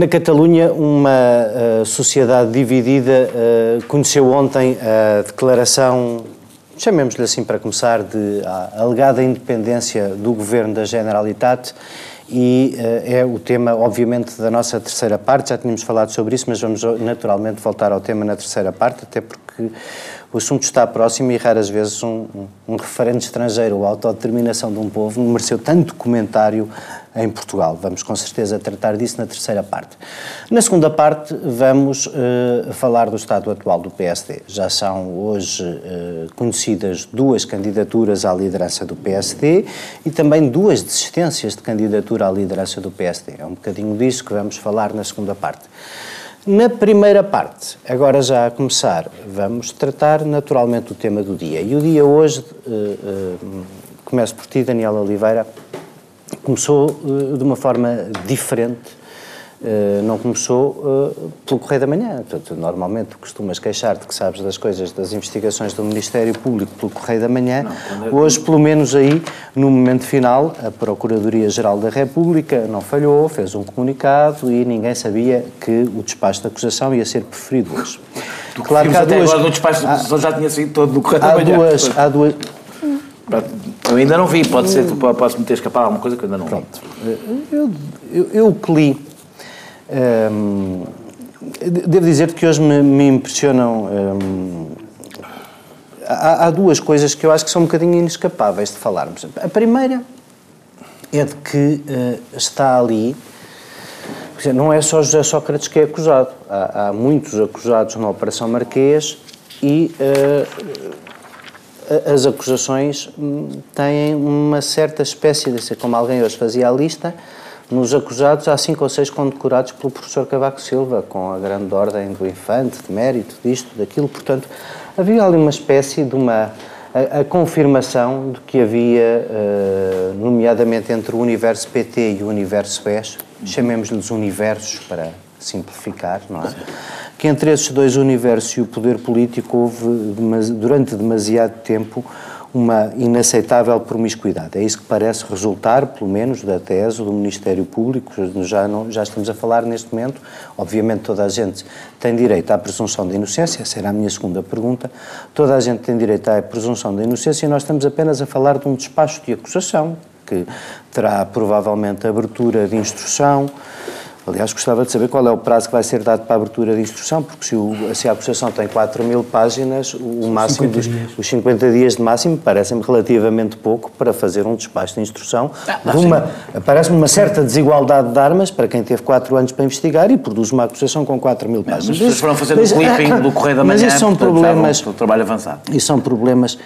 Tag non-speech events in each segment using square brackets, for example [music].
Na Catalunha, uma uh, sociedade dividida uh, conheceu ontem a declaração, chamemos-lhe assim para começar, de alegada independência do governo da Generalitat e uh, é o tema, obviamente, da nossa terceira parte. Já tínhamos falado sobre isso, mas vamos naturalmente voltar ao tema na terceira parte, até porque o assunto está próximo e raras vezes um, um, um referente estrangeiro ou a autodeterminação de um povo mereceu tanto comentário em Portugal. Vamos com certeza tratar disso na terceira parte. Na segunda parte vamos uh, falar do estado atual do PSD. Já são hoje uh, conhecidas duas candidaturas à liderança do PSD e também duas desistências de candidatura à liderança do PSD. É um bocadinho disso que vamos falar na segunda parte. Na primeira parte, agora já a começar, vamos tratar naturalmente o tema do dia. E o dia hoje, uh, uh, começo por ti, Daniel Oliveira, começou uh, de uma forma diferente Uh, não começou uh, pelo Correio da Manhã. Portanto, normalmente costumas queixar-te que sabes das coisas, das investigações do Ministério Público pelo Correio da Manhã. Não, é... Hoje, pelo menos aí, no momento final, a Procuradoria-Geral da República não falhou, fez um comunicado e ninguém sabia que o despacho de acusação ia ser preferido hoje. Claro que há até duas... agora no despacho de acusação já tinha sido todo do Correio há da Manhã. Duas, há duas... Eu ainda não vi, pode ser, posso-me ter escapado alguma coisa que eu ainda não Pronto. vi. Eu, eu, eu que li um, devo dizer que hoje me, me impressionam. Um, há, há, duas coisas que eu acho que são um bocadinho inescapáveis de falarmos. A primeira é de que uh, está ali. Não é só José Sócrates que é acusado. Há, há muitos acusados na Operação Marquês e uh, as acusações hum, têm uma certa espécie de ser como alguém hoje fazia a lista nos acusados, há cinco ou seis condecorados pelo professor Cavaco Silva, com a grande ordem do infante, de mérito, disto, daquilo. Portanto, havia ali uma espécie de uma. A, a confirmação de que havia, uh, nomeadamente entre o universo PT e o universo BES, chamemos-lhes universos para simplificar, não é? Que entre esses dois universos e o poder político houve, durante demasiado tempo, uma inaceitável promiscuidade. É isso que parece resultar, pelo menos, da tese do Ministério Público. Já, não, já estamos a falar neste momento. Obviamente, toda a gente tem direito à presunção de inocência, essa era a minha segunda pergunta. Toda a gente tem direito à presunção de inocência e nós estamos apenas a falar de um despacho de acusação, que terá provavelmente abertura de instrução. Aliás, gostava de saber qual é o prazo que vai ser dado para a abertura de instrução, porque se, o, se a acusação tem 4 mil páginas, o máximo 50 dos, os 50 dias de máximo parecem-me relativamente pouco para fazer um despacho de instrução. Ah, parece-me uma certa desigualdade de armas para quem teve 4 anos para investigar e produz uma acusação com 4 mil páginas. Mas vocês foram fazer mas, o clipping ah, do Correio da Manhã, mas isso são portanto, problemas, o trabalho avançado. Isso são problemas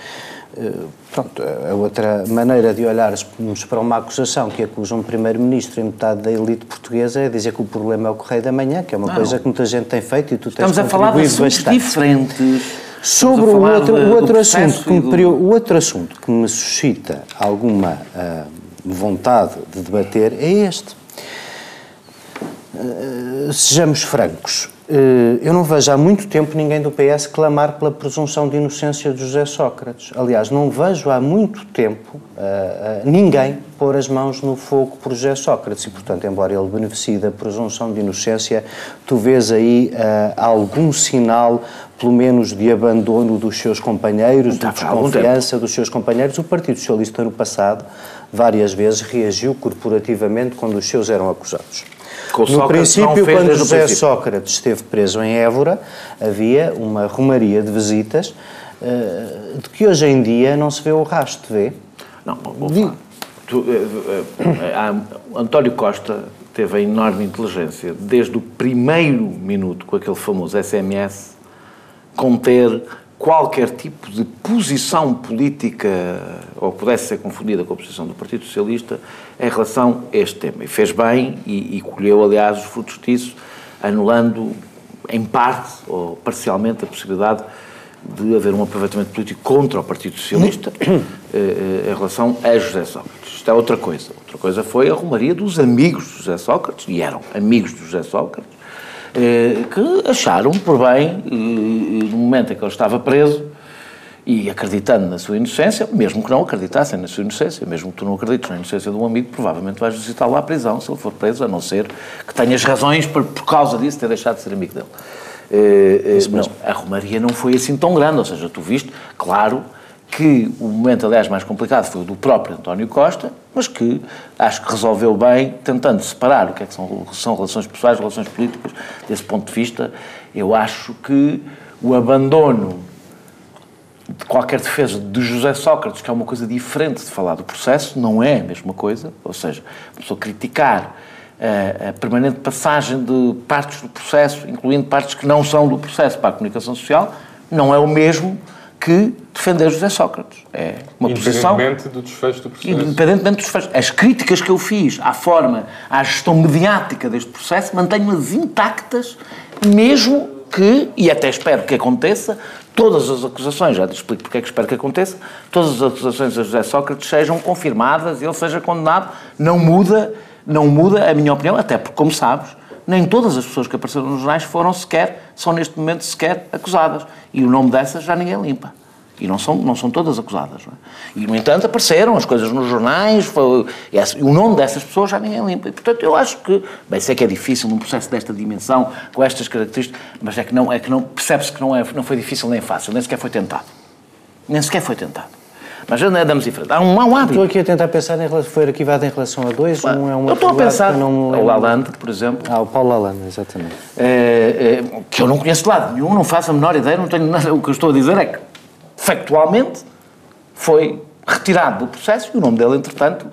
pronto, a outra maneira de olharmos para uma acusação que acusa um primeiro-ministro e metade da elite portuguesa é dizer que o problema é o Correio da Manhã, que é uma não. coisa que muita gente tem feito e tu Estamos tens a falar de assuntos bastante. diferentes. Sobre o outro, o, outro assunto que me, do... o outro assunto que me suscita alguma uh, vontade de debater é este. Uh, sejamos francos, eh, eu não vejo há muito tempo ninguém do PS clamar pela presunção de inocência de José Sócrates. Aliás, não vejo há muito tempo uh, uh, ninguém pôr as mãos no fogo por José Sócrates. E, portanto, embora ele beneficie da presunção de inocência, tu vês aí uh, algum sinal, pelo menos, de abandono dos seus companheiros, de desconfiança dos seus companheiros. O Partido Socialista, no passado, várias vezes reagiu corporativamente quando os seus eram acusados no princípio, quando José princípio. Sócrates esteve preso em Évora, havia uma romaria de visitas uh, de que hoje em dia não se vê o rastro, vê? Não. Tu, uh, uh, António Costa teve a enorme inteligência, desde o primeiro minuto, com aquele famoso SMS, conter qualquer tipo de posição política, ou pudesse ser confundida com a posição do Partido Socialista, em relação a este tema. E fez bem e, e colheu, aliás, os frutos disso, anulando, em parte ou parcialmente, a possibilidade de haver um aproveitamento político contra o Partido Socialista [coughs] eh, eh, em relação a José Sócrates. Isto é outra coisa. Outra coisa foi a romaria dos amigos de José Sócrates, e eram amigos de José Sócrates, que acharam por bem, eh, no momento em que ele estava preso, e acreditando na sua inocência, mesmo que não acreditassem na sua inocência, mesmo que tu não acredites na inocência de um amigo, provavelmente vais visitá-lo à prisão se ele for preso, a não ser que tenhas razões por, por causa disso ter deixado de ser amigo dele. Eh, eh, não, a Romaria não foi assim tão grande, ou seja, tu viste, claro, que o momento, aliás, mais complicado foi o do próprio António Costa, mas que acho que resolveu bem, tentando separar o que é que são, são relações pessoais, relações políticas, desse ponto de vista, eu acho que o abandono de qualquer defesa de José Sócrates, que é uma coisa diferente de falar do processo, não é a mesma coisa, ou seja, a pessoa criticar a, eh, a, permanente passagem de partes do processo, incluindo partes que não são do processo para a comunicação social, não é o mesmo que defender José Sócrates. É uma posição... Independentemente do desfecho do processo. Independentemente do desfecho. As críticas que eu fiz à forma, à gestão mediática deste processo, mantenho-as intactas, mesmo que, e até espero que aconteça, todas as acusações, já te explico porque é que espero que aconteça, todas as acusações a José Sócrates sejam confirmadas e ele seja condenado, não muda, não muda a minha opinião, até porque, como sabes, nem todas as pessoas que apareceram nos jornais foram sequer, são neste momento sequer acusadas. E o nome dessas já ninguém limpa. E não são, não são todas acusadas. É? E, no entanto, apareceram as coisas nos jornais, foi, o nome dessas pessoas já ninguém limpa. E, portanto, eu acho que, bem, sei que é difícil num processo desta dimensão, com estas características, mas é que não, é que não percebe-se que não, é, não foi difícil nem fácil, nem sequer foi tentado. Nem sequer foi tentado. Mas já andamos em frente. Há um, há um hábito. Estou aqui a tentar pensar, em, foi arquivado em relação a dois, um é um Eu estou a pensar, o Lalande, por exemplo. Ah, o Paulo Lalande, exatamente. É, é, que eu não conheço de lado nenhum, não faço a menor ideia, não tenho nada. O que eu estou a dizer é que factualmente, foi retirado do processo e o nome dele, entretanto,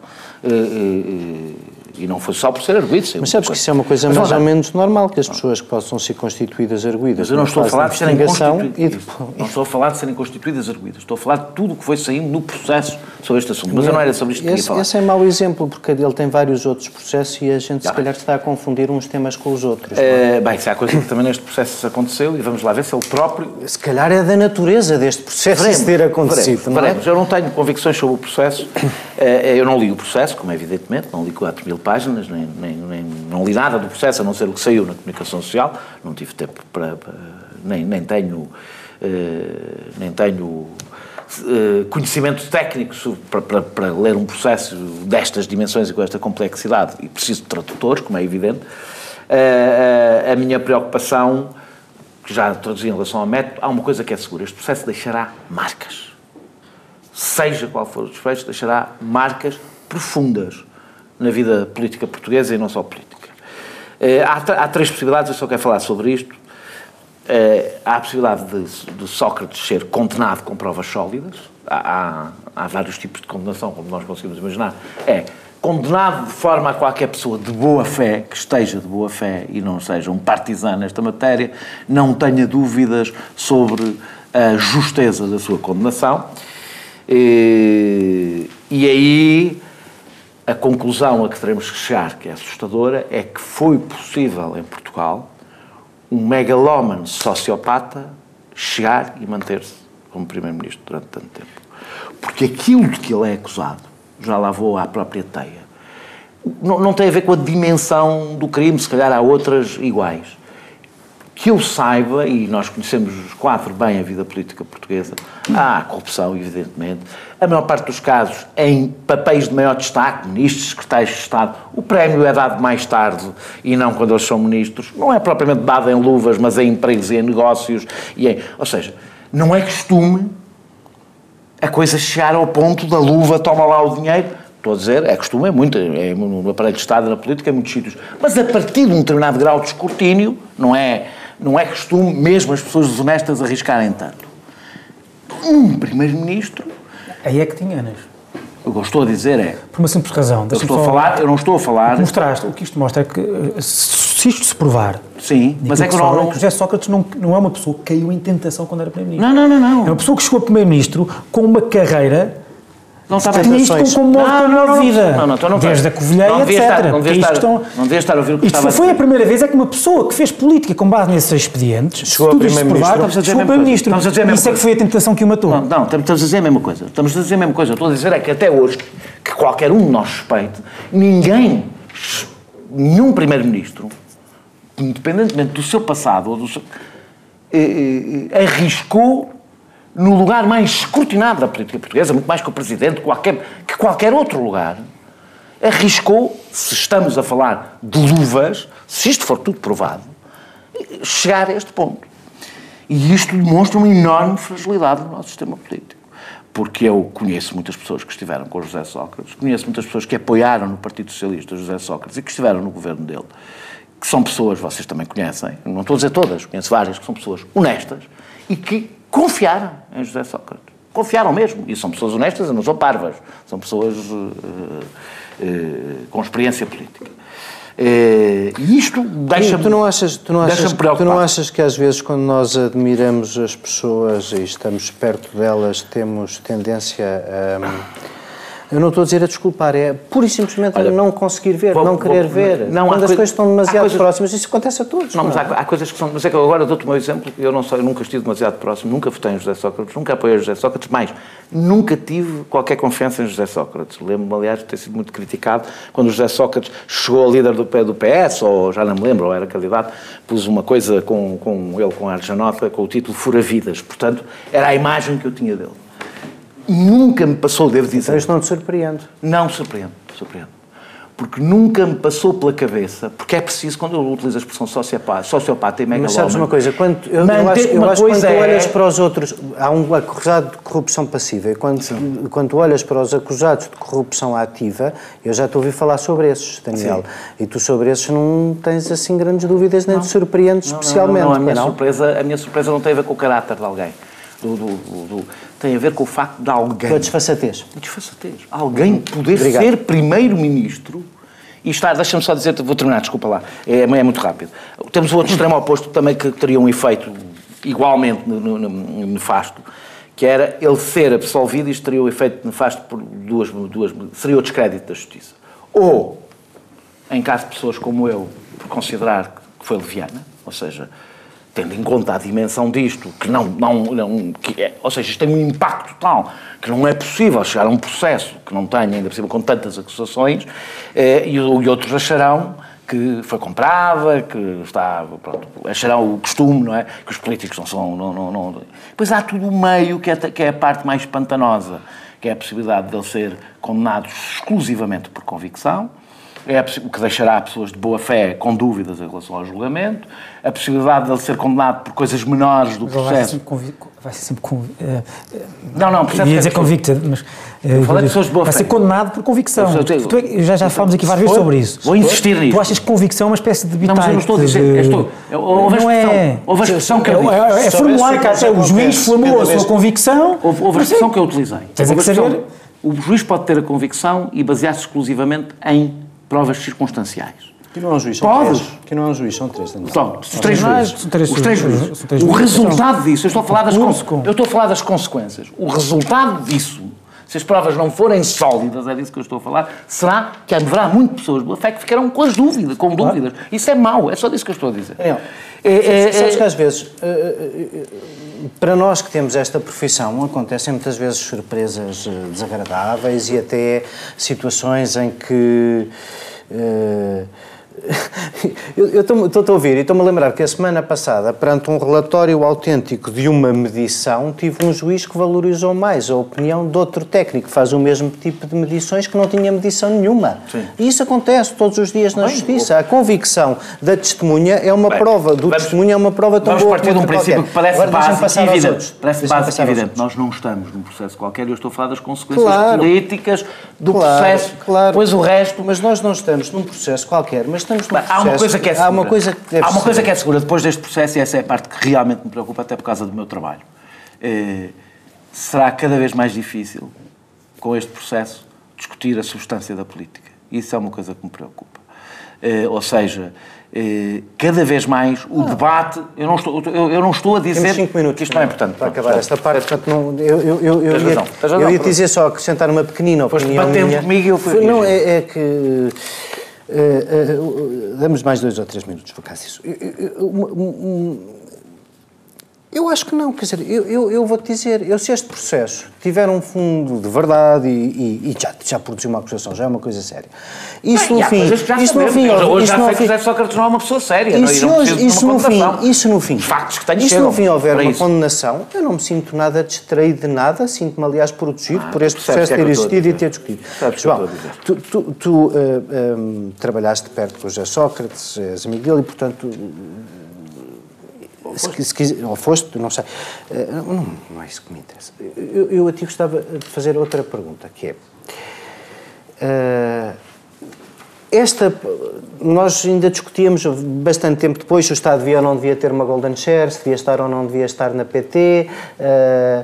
uh, uh, e não foi só por ser arguído. Mas sabes que isso é uma coisa mas, mais ou menos normal, que as pessoas possam ser constituídas arguídas. Mas eu não estou a falar de serem constituídas. Não estou a falar de serem constituídas arguídas. Estou a falar de tudo o que foi saindo no processo sobre este assunto. Mas eu não era sobre isto que esse, queria falar. Esse é mau exemplo, porque ele tem vários outros processos e a gente, se calhar, está a confundir uns temas com os outros. É, bem, se há coisa que também neste processo aconteceu, e vamos lá ver se ele próprio. Se calhar é da natureza deste processo veremos, ter acontecido. Veremos, não é? Eu não tenho convicções sobre o processo. Eh, eu não li o processo, como é evidentemente, não li 4 mil páginas, nem, nem, nem, não li nada do processo, a não ser o que saiu na comunicação social. Não tive tempo para. para nem, nem tenho. Uh, nem tenho eh, conhecimento técnico para, para, para, ler um processo destas dimensões e com esta complexidade, e preciso de tradutores, como é evidente, uh, a minha preocupação, que já traduzi em relação ao método, há uma coisa que é segura: este processo deixará marcas. Seja qual for o desfecho, deixará marcas profundas na vida política portuguesa e não só política. Há, há três possibilidades, eu só quero falar sobre isto. Uh, há a possibilidade de, de, Sócrates ser condenado com provas sólidas. Há, há, vários tipos de condenação, como nós conseguimos imaginar. É condenado de forma a qualquer pessoa de boa fé, que esteja de boa fé e não seja um partisano nesta matéria, não tenha dúvidas sobre a justeza da sua condenação. E, e aí a conclusão a que teremos que chegar, que é assustadora, é que foi possível em Portugal um megalómano sociopata chegar e manter-se como Primeiro-Ministro durante tanto tempo. Porque aquilo de que ele é acusado, já lá vou à própria teia, não, não tem a ver com a dimensão do crime, se calhar há outras iguais que eu saiba, e nós conhecemos os quatro bem a vida política portuguesa, há corrupção, evidentemente. A maior parte dos casos em papéis de maior destaque, ministros, secretários de Estado. O prémio é dado mais tarde e não quando eles são ministros. Não é propriamente dado em luvas, mas em empregos e em negócios. E em, ou seja, não é costume a coisa chegar ao ponto da luva, toma lá o dinheiro. Estou a dizer, é costume, é muito, é no aparelho de Estado, na política, em muitos sítios. Mas a partir de um determinado grau de escrutínio, não é não é costume mesmo as pessoas desonestas arriscarem tanto. Um primeiro-ministro. Aí é que te enganas. O que eu estou a dizer é. Por uma simples razão. Eu, estou a falar, eu não estou a falar. Que mostraste, o que isto mostra é que, se isto se provar. Sim, mas é que, não, não... É que José Sócrates não, não é uma pessoa que caiu em tentação quando era Primeiro-Ministro. Não, não, não, não. É uma pessoa que chegou a Primeiro-Ministro com uma carreira não estava Tinha isto como, como não, não, não, vida. Não, não, então não Desde a Covilheira, etc. Estar, não, devia estar, estão... não devia estar a ouvir o que isto estava foi a, primeira vez é que uma pessoa que fez política com base nesses expedientes, chegou a primeiro-ministro, chegou a primeiro-ministro. Isso é que foi a tentação que o matou. Não, não, estamos a dizer a mesma coisa. Estamos a dizer a mesma coisa. Estou a dizer é que até hoje, que qualquer um de nós respeite, ninguém, nenhum primeiro-ministro, independentemente do seu passado ou do seu, eh, eh, arriscou no lugar mais escrutinado da política portuguesa, muito mais que o Presidente, qualquer, que qualquer outro lugar, arriscou, se estamos a falar de luvas, se isto for tudo provado, chegar a este ponto. E isto demonstra uma enorme fragilidade no nosso sistema político. Porque eu conheço muitas pessoas que estiveram com José Sócrates, conheço muitas pessoas que apoiaram no Partido Socialista José Sócrates e que estiveram no governo dele, que são pessoas, vocês também conhecem, não estou a dizer todas, conheço várias, que são pessoas honestas e que confiaram em José Sócrates. Confiaram mesmo. E são pessoas honestas, não são parvas. São pessoas uh, uh, com experiência política. Uh, e isto deixa-me tu não achas, tu não achas, tu não achas que às vezes quando nós admiramos as pessoas e estamos perto delas temos tendência a eu não estou a dizer a desculpar, é pura e simplesmente Olha, não conseguir ver, vou, não querer vou, ver. Não, Quando as coisas estão demasiado coisas, próximas, isso acontece a todos. Não, mas há, há, coisas que são. Mas é que agora dou-te o meu exemplo, eu, não sou, eu nunca estive demasiado próximo, nunca votei em José Sócrates, nunca apoiei José Sócrates, mais, nunca tive qualquer confiança em José Sócrates. Lembro-me, aliás, de ter sido muito criticado quando José Sócrates chegou a líder do, do PS, ou já não me lembro, ou era candidato, pus uma coisa com, com ele, com a Arjanota, com o título Fura Vidas. Portanto, era a imagem que eu tinha dele nunca me passou, devo dizer. Então isto não te surpreende? Não me surpreende, surpreende. Porque nunca me passou pela cabeça, porque é preciso, quando eu utilizo a expressão sociopata, sociopata e megalómano... Mas sabes uma coisa, quando, eu, eu acho, eu acho quando é... olhas para os outros, há um acusado de corrupção passiva, e quando, quando olhas para os acusados de corrupção ativa, eu já te ouvi falar sobre esses, Daniel, Sim. e tu sobre esses não tens assim grandes dúvidas, nem não. te surpreendes não, especialmente. Não, não, a, minha surpresa, a minha surpresa não tem a ver com o caráter de alguém do, do, do, tem a ver com o facto de alguém. Com a desfaçatez. A desfaçatez. Alguém poder Obrigado. ser primeiro-ministro e estar. Deixa-me só dizer, vou terminar, desculpa lá, é, é muito rápido. Temos o outro extremo oposto também que teria um efeito igualmente nefasto, que era ele ser absolvido e isto teria o um efeito nefasto por duas, duas. seria o descrédito da justiça. Ou, em caso de pessoas como eu, por considerar que foi leviana, ou seja, tendo em conta a dimensão disto, que não, não, não que é, ou seja, isto tem um impacto tal que não é possível chegar a um processo que não tenha, ainda por cima, com tantas acusações, eh, e, e, outros acharão que foi comprada, que está, pronto, acharão o costume, não é? Que os políticos não são, não, não, não. Depois há tudo o meio que é, que é a parte mais pantanosa, que é a possibilidade de ele ser condenado exclusivamente por convicção, é o que deixará pessoas de boa fé com dúvidas em relação ao julgamento, a possibilidade de ele ser condenado por coisas menores do processo. Vai ser sempre, vai ser sempre conv... Eh, não, não? Ia dizer convicto, mas. Eu falei de pessoas de boa vai fé. ser condenado por convicção. Tu, é- já já falamos aqui várias vezes sobre isso. Vou insistir nisso. Tu achas que convicção é uma espécie de bitite? Não, mas eu não estou a dizer. Estou, houve, não a expressão, é, houve a expressão que eu disse. É, é formulaica, até o juiz formulou a sua convicção. Houve, houve a expressão que eu utilizei. Tens que saber. O juiz pode ter a convicção e basear-se exclusivamente em provas circunstanciais. Que não é um juiz, são três. Que não é um juiz, são três. Então, os três juízes. Os três juízes. O resultado disso, eu estou a falar das, eu estou a falar das consequências. O resultado disso, se as provas não forem sólidas, é disso que eu estou a falar, será que haverá muitas pessoas boa fé que ficarão com as dúvidas, com dúvidas. Isso é mau, é só disso que eu estou a dizer. É, é, é, sabes que às vezes, eh, eh, eh, para nós que temos esta profissão, acontecem muitas vezes surpresas desagradáveis e até situações em que Uh, eu estou a ouvir e estou-me a lembrar que a semana passada, perante um relatório autêntico de uma medição, tive um juiz que valorizou mais a opinião de outro técnico que faz o mesmo tipo de medições que não tinha medição nenhuma. Sim. E isso acontece todos os dias na Bem, Justiça. A convicção da testemunha é uma Bem, prova, do vamos, testemunha é uma prova tão vamos boa partir de um princípio qualquer. que parece Agora, básico e evidente. Parece básico e evidente. Nós não estamos num processo qualquer e eu estou a falar das consequências claro, políticas do claro, processo. Claro. Pois o resto... Mas nós não estamos num processo qualquer, mas estamos num processo há uma coisa que é segura. Há uma coisa que Há uma coisa que é segura depois deste processo, e essa é a parte que realmente me preocupa, até por causa do meu trabalho. Eh, será cada vez mais difícil, com este processo, discutir a substância da política. Isso é uma coisa que me preocupa. Eh, ou seja, eh, cada vez mais o debate. Eu não estou, eu, eu não estou a dizer cinco minutos, que isto não é importante. Para acabar esta parte, portanto, não, eu, eu, eu, eu ia, razão, eu ia dizer só acrescentar uma pequenina opinião. Foste batendo comigo e eu fui. Não, é, é que Uh, uh, damos mais dois ou três minutos para Cássio. Uh, Eu acho que não, quer dizer, eu, eu, eu vou-te dizer, eu se este processo tiver um fundo de verdade e, e, e já, já produziu uma acusação, já é uma coisa séria. Isso no fim, isso no fim, hoje isso já sei que José Sócrates não é uma pessoa séria. se não hoje, precisa de isso no fim, isso no fim, Os factos que tenho isso no fim houver uma isso. condenação, eu não me sinto nada distraído de nada, sinto-me aliás protegido Ah, por este processo é ter existido e ter discutido. João, tu, eh, eh, trabalhaste perto com José Sócrates, és amigo dele e portanto se, se quiser, ou foste, não sei. Eh, Não, não é isso que me interessa. Eu, eu a ti gostava de fazer outra pergunta, que é. eh, esta, nós ainda discutíamos bastante tempo depois se o Estado devia ou não devia ter uma Golden Share, se devia estar ou não devia estar na PT. eh,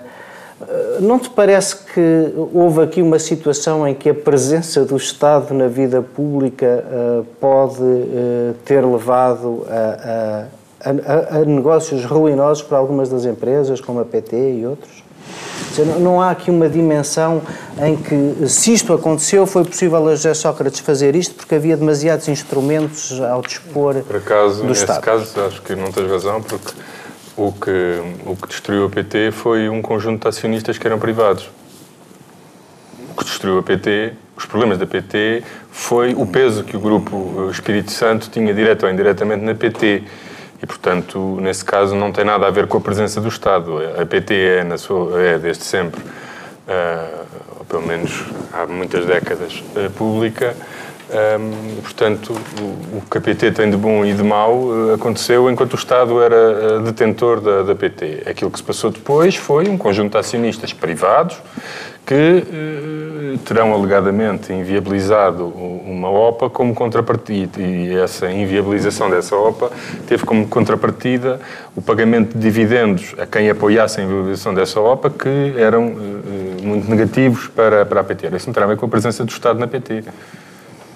eh, não te parece que houve aqui uma situação em que a presença do Estado na vida pública eh, pode eh, ter levado a, a- a- a- negócios ruinosos para algumas das empresas, como a PT e outros? Dizer, não- Não há aqui uma dimensão em que, se isto aconteceu, foi possível a José Sócrates fazer isto porque havia demasiados instrumentos ao dispor Por acaso, do nesse Estado. caso, acho que não tens razão, porque o que, o que destruiu a PT foi um conjunto de acionistas que eram privados. O que destruiu a PT, os problemas da PT, foi o peso que o Grupo Espírito Santo tinha direto ou indiretamente na PT. E, portanto, nesse caso, não tem nada a ver com a presença do Estado. A PT é, sua, é desde sempre, ah, ou pelo menos há muitas décadas, ah, pública. Ahm, portanto, o, o que a PT tem de bom e de mau eh, aconteceu enquanto o Estado era detentor da, da PT. Aquilo que se passou depois foi um conjunto de acionistas privados que eh, terão alegadamente inviabilizado uma OPA como contrapartida e essa inviabilização dessa OPA teve como contrapartida o pagamento de dividendos a quem apoiasse a inviabilização dessa OPA que eram eh, eh, muito negativos para, para a PT. Isso não terá a ver com a presença do Estado na PT.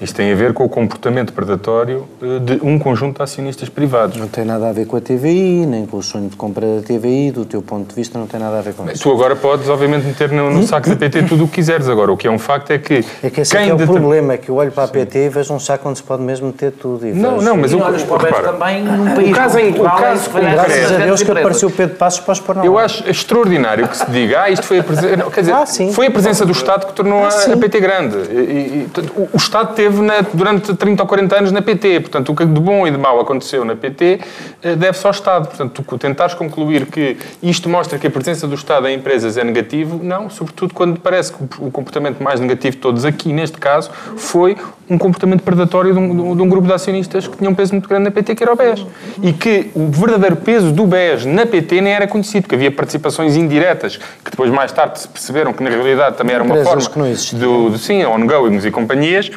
Isto tem a ver com o comportamento predatório eh, de um conjunto de acionistas privados. Não tem nada a ver com a TVI, nem com o sonho de compra da TVI, do teu ponto de vista, não tem nada a ver com isso. Tu agora podes, obviamente, meter no, no saco da PT tudo o que quiseres. Agora, o que é um facto é que. É que esse é, que é o deter- problema, é que eu olho para a PT e vejo um saco onde se pode mesmo meter tudo. E Não, vejo- não, mas E eu. olhas para o repara, também num país caso como em- o Portugal, caso concreto- Graças a Deus que apareceu o Pedro Passos para os pôr na Eu acho extraordinário que se diga, ah, isto foi a presença. Quer dizer, Ah, sim. foi a presença do Estado que tornou Ah, a, sim. a PT grande. E, e, o, o Estado teve na- durante 30 ou 40 anos na PT. Portanto, o que de bom e de mau aconteceu na PT eh, deve-se ao Estado. Portanto, tu tentares concluir que isto mostra que a presença do Estado em empresas é negativo, não, sobretudo quando parece que o- comportamento mais negativo de todos aqui, neste caso, foi um comportamento predatório de um, de um- grupo de acionistas que tinha um peso muito grande na PT, que era o BES. E que o verdadeiro peso do BES na PT nem era conhecido, porque havia participações indiretas, que depois mais tarde se perceberam que na realidade também era uma forma que do, do sim, ongoings e companhias,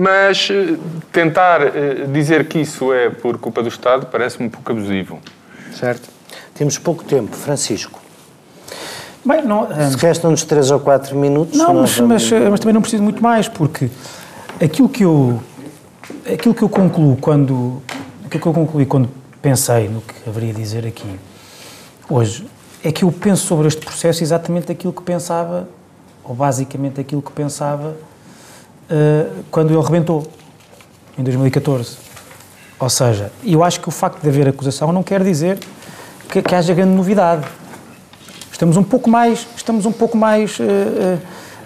mas eh, tentar eh, dizer que isso é por culpa do Estado parece-me um pouco abusivo. Certo? Temos pouco tempo. Francisco, Bem, não, ah, se restam-nos 3 ou 4 minutos... Não, mas, vamos- mas, mas também não preciso muito mais, porque aquilo que eu, aquilo que eu concluo quando, aquilo que eu concluí quando pensei no que haveria a dizer aqui hoje, é que eu penso sobre este processo exatamente aquilo que pensava, ou basicamente aquilo que pensava eh, quando ele rebentou, em 2014. Ou seja, eu acho que o facto de haver acusação não quer dizer que, que haja grande novidade. Estamos um pouco mais, estamos um pouco mais eh,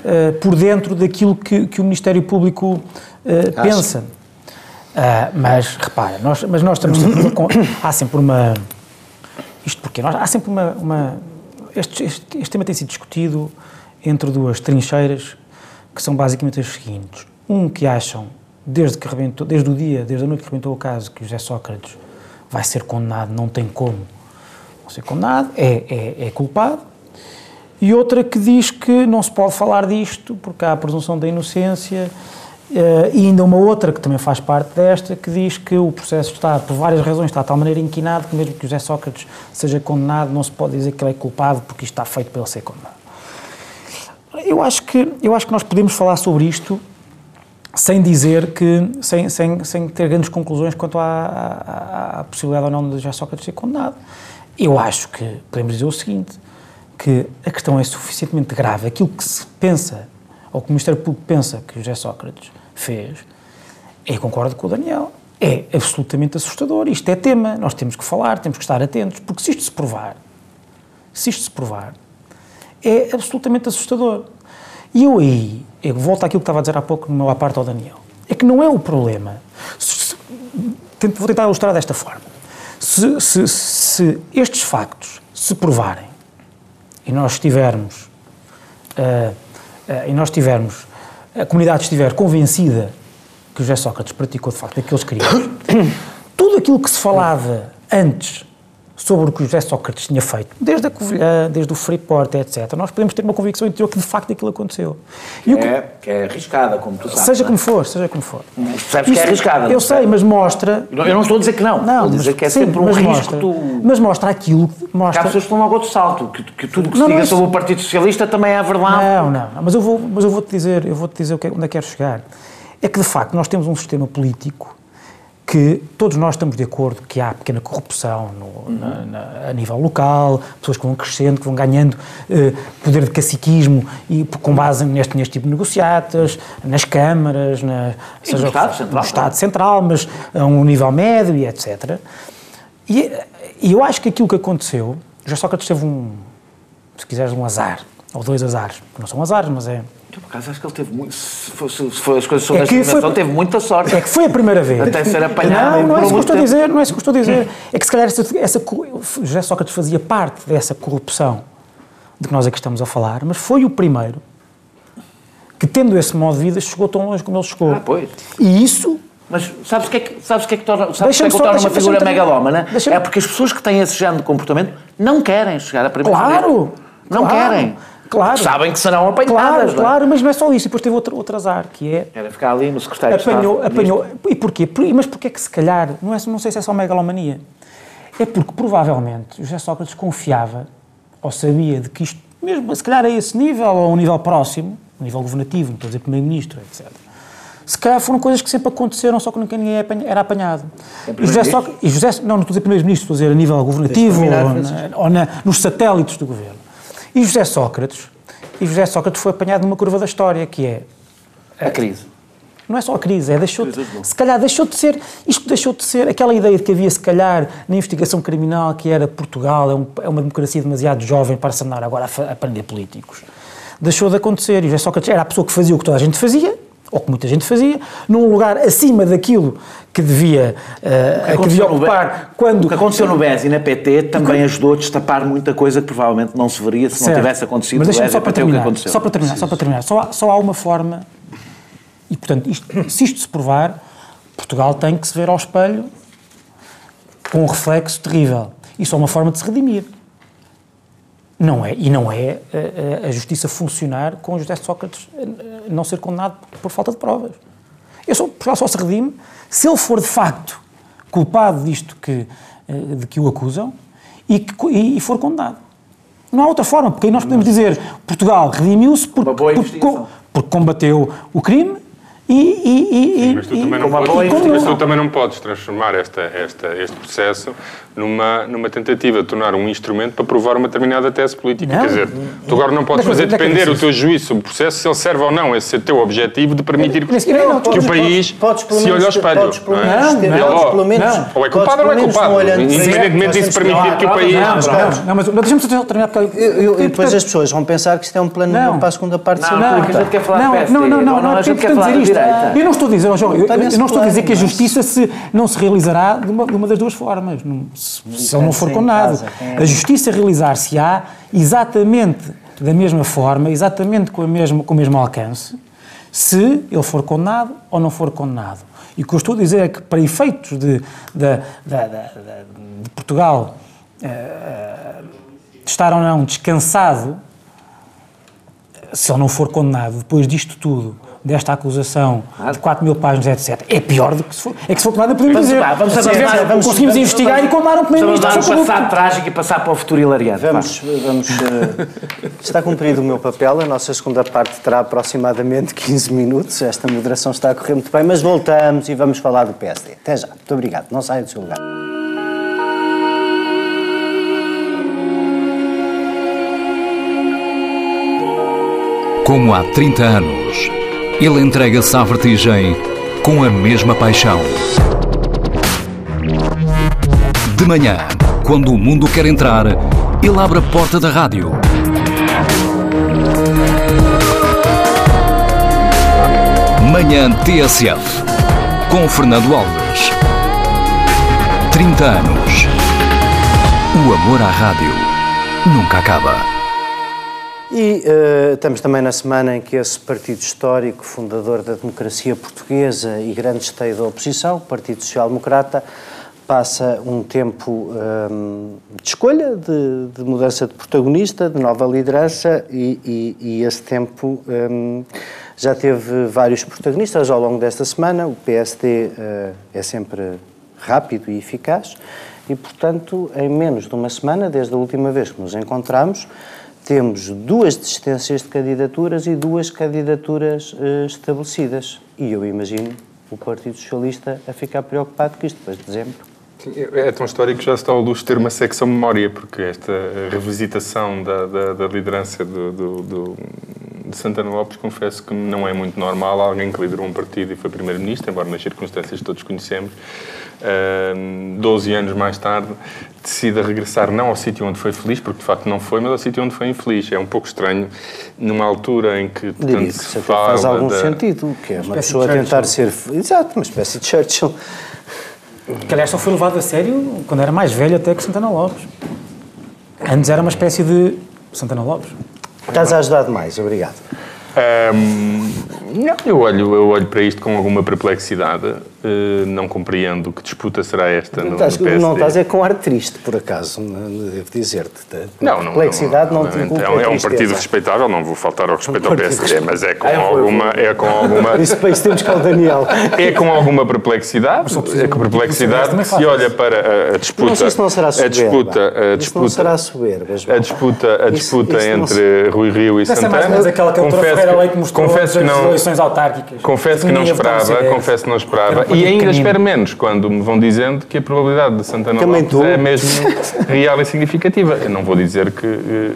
eh, por dentro daquilo que, que o Ministério Público pensa. Ah, mas repara, nós, mas nós estamos sempre com, há sempre uma isto porque nós, há sempre uma, uma este, este, este tema tem sido discutido entre duas trincheiras que são basicamente as seguintes: um que acham desde que rebentou, desde o dia, desde a noite que rebentou o caso, que o José Sócrates vai ser condenado, não tem como não ser condenado, é, é, é culpado, e outra que diz que não se pode falar disto porque há a presunção da inocência, eh, e ainda uma outra que também faz parte desta, que diz que o processo está, por várias razões, está de tal maneira inquinado que mesmo que José Sócrates seja condenado, não se pode dizer que ele é culpado porque isto está feito para ele ser condenado. Eu acho que, eu acho que nós podemos falar sobre isto sem dizer que, sem, sem, sem ter grandes conclusões quanto à, à, à possibilidade ou não de José Sócrates ser condenado. Eu acho que podemos dizer o seguinte, que a questão é suficientemente grave, aquilo que se pensa, ou que o Ministério Público pensa que José Sócrates fez, eu concordo com o Daniel, é absolutamente assustador, isto é tema, nós temos que falar, temos que estar atentos, porque se isto se provar, se isto se provar, é absolutamente assustador. E eu aí, eu volto àquilo que estava a dizer há pouco no meu à ao Daniel, é que não é o problema. Se, vou tentar ilustrar desta forma. Se, se, se, estes factos se provarem e nós estivermos uh, uh, e nós tivermos a comunidade estiver convencida que o José Sócrates praticou de facto aqueles crimes, tudo aquilo que se falava antes sobre o que o José Sócrates tinha feito, desde a Covilhã, desde o Freeport, etc., nós podemos ter uma convicção interior que de facto aquilo aconteceu. Que, é, que é arriscada, como tu sabes. Seja é? como for, seja como for. Percebes que é arriscada. Eu sei, mas mostra... Eu não estou a dizer que não, não estou a dizer mas, que é sim, sempre um risco mostra, tu... Mas mostra aquilo... Mostra... Há pessoas que estão logo outro salto, que, que tudo que se diga é sobre o Partido Socialista também é verdade. Não, não, não mas eu vou, vou-te dizer, eu vou-te dizer onde é que quero chegar. É que, de facto, nós temos um sistema político que todos nós estamos de acordo que há pequena corrupção no, uhum. na, na, a nível local, pessoas que vão crescendo, que vão ganhando eh, poder de caciquismo e com base neste, neste tipo de negociatas, nas câmaras, na, seja, no, Estado Central, no Estado Central, mas a um nível médio e etc. E, e eu acho que aquilo que aconteceu, já só que teve um, se quiseres, um azar, ou dois azares, não são azares, mas é eu, por acaso, acho que ele teve muito. Se, for, se for as coisas sobre é a foi, teve muita sorte. É que foi a primeira vez. Até ser apanhado. Não, não é isso que eu estou a dizer, não é isso que eu estou a dizer. É que se calhar essa, essa, José Sócrates fazia parte dessa corrupção de que nós aqui estamos a falar, mas foi o primeiro que, tendo esse modo de vida, chegou tão longe como ele chegou. Ah, pois. E isso mas sabes o que é que, sabes que, é que torna, sabes que, é que torna uma figura megalómana? É porque as pessoas que têm esse género de comportamento não querem chegar à primeira Claro! Não claro. querem. Claro. Sabem que serão apanhadas. Claro, é? claro, mas não é só isso. E depois teve outro, outro azar, que é... Era ficar ali no secretário apanhou, de Estado. Apanhou, e porquê? Mas porquê que se calhar, não, é, não sei se é só megalomania, é porque provavelmente José Sócrates confiava, ou sabia de que isto, mesmo se calhar a esse nível, ou a um nível próximo, a nível governativo, não estou a dizer primeiro-ministro, etc., se calhar foram coisas que sempre aconteceram, só que nunca ninguém era apanhado. E José, Sócrates, e José, não, não estou a dizer primeiro-ministro, estou a dizer a nível governativo ou, na, ou na, nos satélites do governo. E José Sócrates e José Sócrates foi apanhado numa curva da história, que é... A, a crise. Não é só a crise, é deixou de, se calhar deixou de ser, isto deixou de ser aquela ideia de que havia se calhar na investigação criminal que era Portugal, é, um, é uma democracia demasiado jovem para se andar agora a, a prender políticos. Deixou de acontecer e José Sócrates era a pessoa que fazia o que toda a gente fazia, ou que muita gente fazia, num lugar acima daquilo que devia, uh, que, que devia ocupar quando... O que aconteceu no BES e na PT também que... ajudou a destapar muita coisa que provavelmente não se veria se certo. não tivesse acontecido Mas deixa-me só para terminar, só para terminar, só para terminar, só há, só há uma forma, e portanto, isto, se isto se provar, Portugal tem que se ver ao espelho com um reflexo terrível. E só uma forma de se redimir. Não é, e não é a, eh, eh, a, justiça funcionar com José Sócrates eh, não ser condenado por, por falta de provas. Eu só, Portugal só se redime se ele for de facto culpado disto que, de que o acusam e, que, e for condenado. Não há outra forma, porque aí nós podemos dizer Portugal redimiu-se porque, porque, porque combateu o crime e, e, e, mas tu, também não, podes, mas tu também não podes transformar esta, esta, este processo numa, numa tentativa de tornar um instrumento para provar uma determinada tese política. Não, Quer dizer, tu agora não podes fazer depender o teu juízo sobre o processo se ele serve ou não esse teu objetivo de permitir que, não, que o país podes, se olhe ao espelho. Podes, pelo é? menos, não, pelo menos, ou é culpado ou é culpado. Independentemente disso permitir que o país... Não, mas deixa-me só terminar. E depois as pessoas vão pensar que isto é um plano para a segunda parte da Não, a gente quer falar de Não, não, não, não, a gente quer falar de direita. Eu não estou a dizer, eu, eu não estou a dizer que a justiça se, não se realizará de uma, de uma das duas formas. Se, se ele não for condenado. A justiça realizar-se-á exatamente da mesma forma, exatamente com, a mesma, com o mesmo alcance, se ele for condenado ou não for condenado. E o que eu estou a dizer é que, para efeitos de, de, de, de Portugal uh, estar ou não descansado, se ele não for condenado depois disto tudo desta acusação de 4 mil páginas, etc., é pior do que se for. É que se for tomada, podemos dizer. vamos, vamos, vamos, vamos, conseguimos investigar vamos, e condenar um primeiro-ministro. Vamos dar um passado trágico e passar para o futuro hilariante. Vamos, vamos uh, está cumprido o meu papel. A nossa segunda parte terá aproximadamente 15 minutos. Esta moderação está a correr muito bem, mas voltamos e vamos falar do PSD. Até já. Muito obrigado. Não saia do seu lugar. Como há 30 anos ele entrega-se à vertigem com a mesma paixão. De manhã, quando o mundo quer entrar, Ele abre a porta da rádio. Manhã TSF. Com Fernando Alves. 30 anos. O amor à rádio nunca acaba. E eh, estamos também na semana em que esse partido histórico, fundador da democracia portuguesa e grande esteio da oposição, o Partido Social Democrata, passa um tempo ehm, de escolha, de, de mudança de protagonista, de nova liderança e, e- e esse tempo ehm, já teve vários protagonistas ao longo desta semana. O PSD eh, é sempre rápido e eficaz e, portanto, em menos de uma semana, desde a última vez que nos encontramos, temos duas desistências de candidaturas e duas candidaturas eh, estabelecidas. E eu imagino o Partido Socialista a ficar preocupado com isto depois de dezembro. Sim, É tão histórico que já está ao luxo ter uma secção memória, porque esta revisitação da, da- da liderança do- do- de Santana Lopes, confesso que não é muito normal. Alguém que liderou um partido e foi primeiro-ministro, embora nas circunstâncias que todos conhecemos, ahm, 12 anos mais tarde, decida regressar não ao sítio onde foi feliz, porque de facto não foi, mas ao sítio onde foi infeliz. É um pouco estranho, numa altura em que Diria tanto que se fala faz algum da- sentido, que é uma espécie pessoa tentar Churchill. ser... Exato, uma espécie de Churchill. Que aliás só foi levado a sério quando era mais velho até que Santana Lopes. Antes era uma espécie de Santana Lopes. Estás a ajudar demais, obrigado. Ahm, não, eu olho, eu olho para isto com alguma perplexidade. Eh, não compreendo que disputa será esta no, no Estás- PSD. não estás é com ar triste, por acaso, não- devo dizer-te. Não, não, Complexidade não, te não, inculca é, um- é um partido respeitável, não vou faltar ao respeito ao partido PSD, mas é com Ah, alguma, é com alguma, Isso para isso temos cá o Daniel. é com alguma perplexidade, é com perplexidade que se olha isso. para a, a disputa, Não sei se não será a soberba. disputa, a Isso não disputa, será soberba, a disputa, a Isso- disputa isso não entre Rui Rio e Essa é Santana. mais ou menos aquela que a doutora Ferreira que- Leite mostrou nas não, eleições autárquicas. Confesso que não no esperava, confesso que não Era um esperava. E ainda pequenino. espero menos quando me vão dizendo que a probabilidade de Santana Também Lopes tu. é mesmo [laughs] real e significativa. Eu não vou dizer que. eh,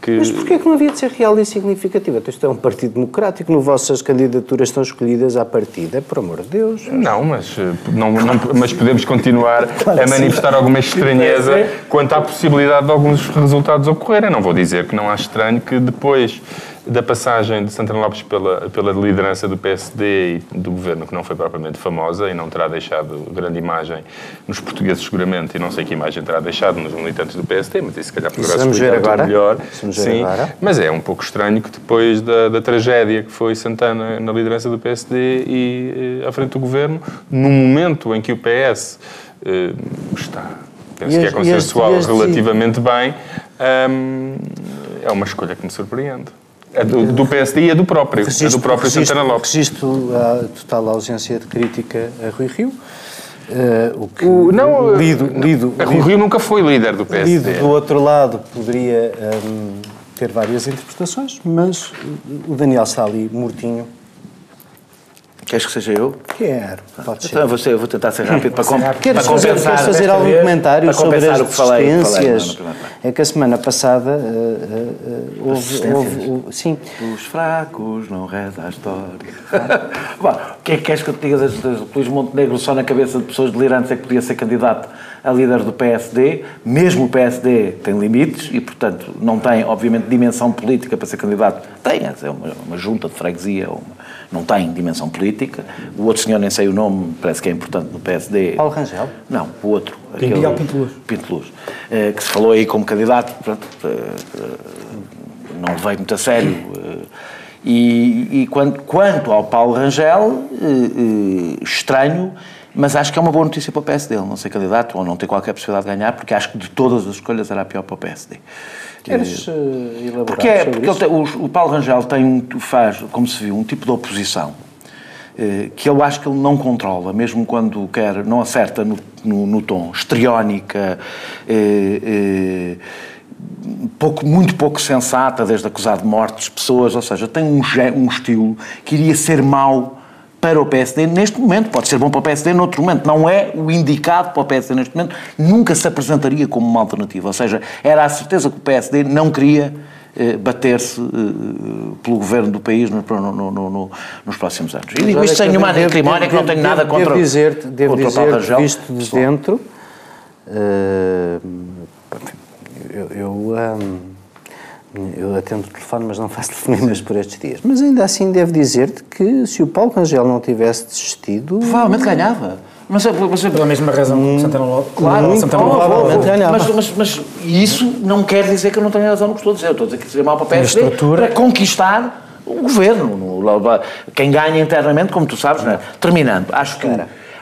que Mas porquê que não havia de ser real e significativa? Isto é um partido democrático, no vossas candidaturas estão escolhidas à partida, por amor de Deus. Não, mas, eh, não, não- mas podemos continuar [laughs] Claro a que sim. manifestar alguma estranheza quanto à possibilidade de alguns resultados ocorrerem. Não vou dizer que não acho estranho que depois da passagem de Santana Lopes pela, pela liderança do PSD e do governo, que não foi propriamente famosa e não terá deixado grande imagem nos portugueses, seguramente, e não sei que imagem terá deixado nos militantes do PSD, mas isso se calhar poderá explicar ver agora. melhor. Sim, agora. mas é um pouco estranho que depois da, da tragédia que foi Santana na liderança do PSD e eh, à frente do governo, num momento em que o PS eh, está, penso E que é consensual e as- e as- relativamente bem, hum, é uma escolha que me surpreende. A do, do PSD e a do próprio, a do próprio Santana Lopes. Registro a total ausência de crítica a Rui Rio. Eh, o que O- não, lido, lido, A Rui Rio nunca foi líder do PSD. lido do outro lado poderia hum, ter várias interpretações, mas o Daniel está ali mortinho. Queres que seja eu? Quero, pode ser. Então eu vou, ser- eu vou tentar ser rápido para, com, Queres para compensar. queres fazer algum vez, comentário sobre as falei, falei plano. é que a semana passada eh, eh, houve, houve- houve- sim, Os fracos não reza a história. [laughs] Bom, o que é que queres que eu te diga das, das, Luís Montenegro só na cabeça de pessoas delirantes é que podia ser candidato a líder do PSD? Mesmo o PSD tem limites e, portanto, não tem, obviamente, dimensão política para ser candidato. Tem, é uma, uma junta de freguesia, uma- não tem dimensão política. O outro senhor, nem sei o nome, parece que é importante no PSD. Paulo Rangel? Não, o outro. aquele- Miguel Pinto Luz. Pinto Luz, eh, que se falou aí como candidato, portanto, eh, eh, não levei muito a sério. E, e quanto, quanto ao Paulo Rangel, estranho, mas acho que é uma boa notícia para o PSD. Ele não ser candidato ou não ter qualquer possibilidade de ganhar, porque acho que de todas as escolhas era a pior para o PSD. Queres eh, elaborar Porque, é, porque tem- o, o Paulo Rangel tem um, faz, como se viu, um tipo de oposição eh, que eu acho que ele não controla, mesmo quando quer, não acerta no, no, no tom, estriónica, eh, pouco, muito pouco sensata, desde acusar de mortes pessoas, ou seja, tem um, um estilo que iria ser mau para o PSD neste momento, pode ser bom para o PSD noutro momento, não é o indicado para o PSD neste momento, nunca se apresentaria como uma alternativa, ou seja, era a certeza que o PSD não queria eh, bater-se eh, pelo governo do país no- no- no- no- nos próximos anos. E digo isto sem nenhuma acrimónia, que não devo- tenho nada contra, Devo dizer-te, devo contra o Paulo dizer Rangel. visto de dentro, eh, eu, eu, hum, eu atendo o telefone, mas não faço [laughs] telefonemas por estes dias. Mas ainda assim devo dizer-te que se o Paulo Rangel não tivesse desistido... Provavelmente ganhava. Mas, mas, Pela mesma razão que Santana Lopes. Claro, Muito Santana provavelmente Lopes. ganhava. Mas, mas, mas isso não quer dizer que eu não tenha razão no que estou a dizer. Eu estou a dizer que seria mau para o PSD estrutura- para conquistar o governo. No- Quem ganha internamente, como tu sabes, não é? terminando, acho que,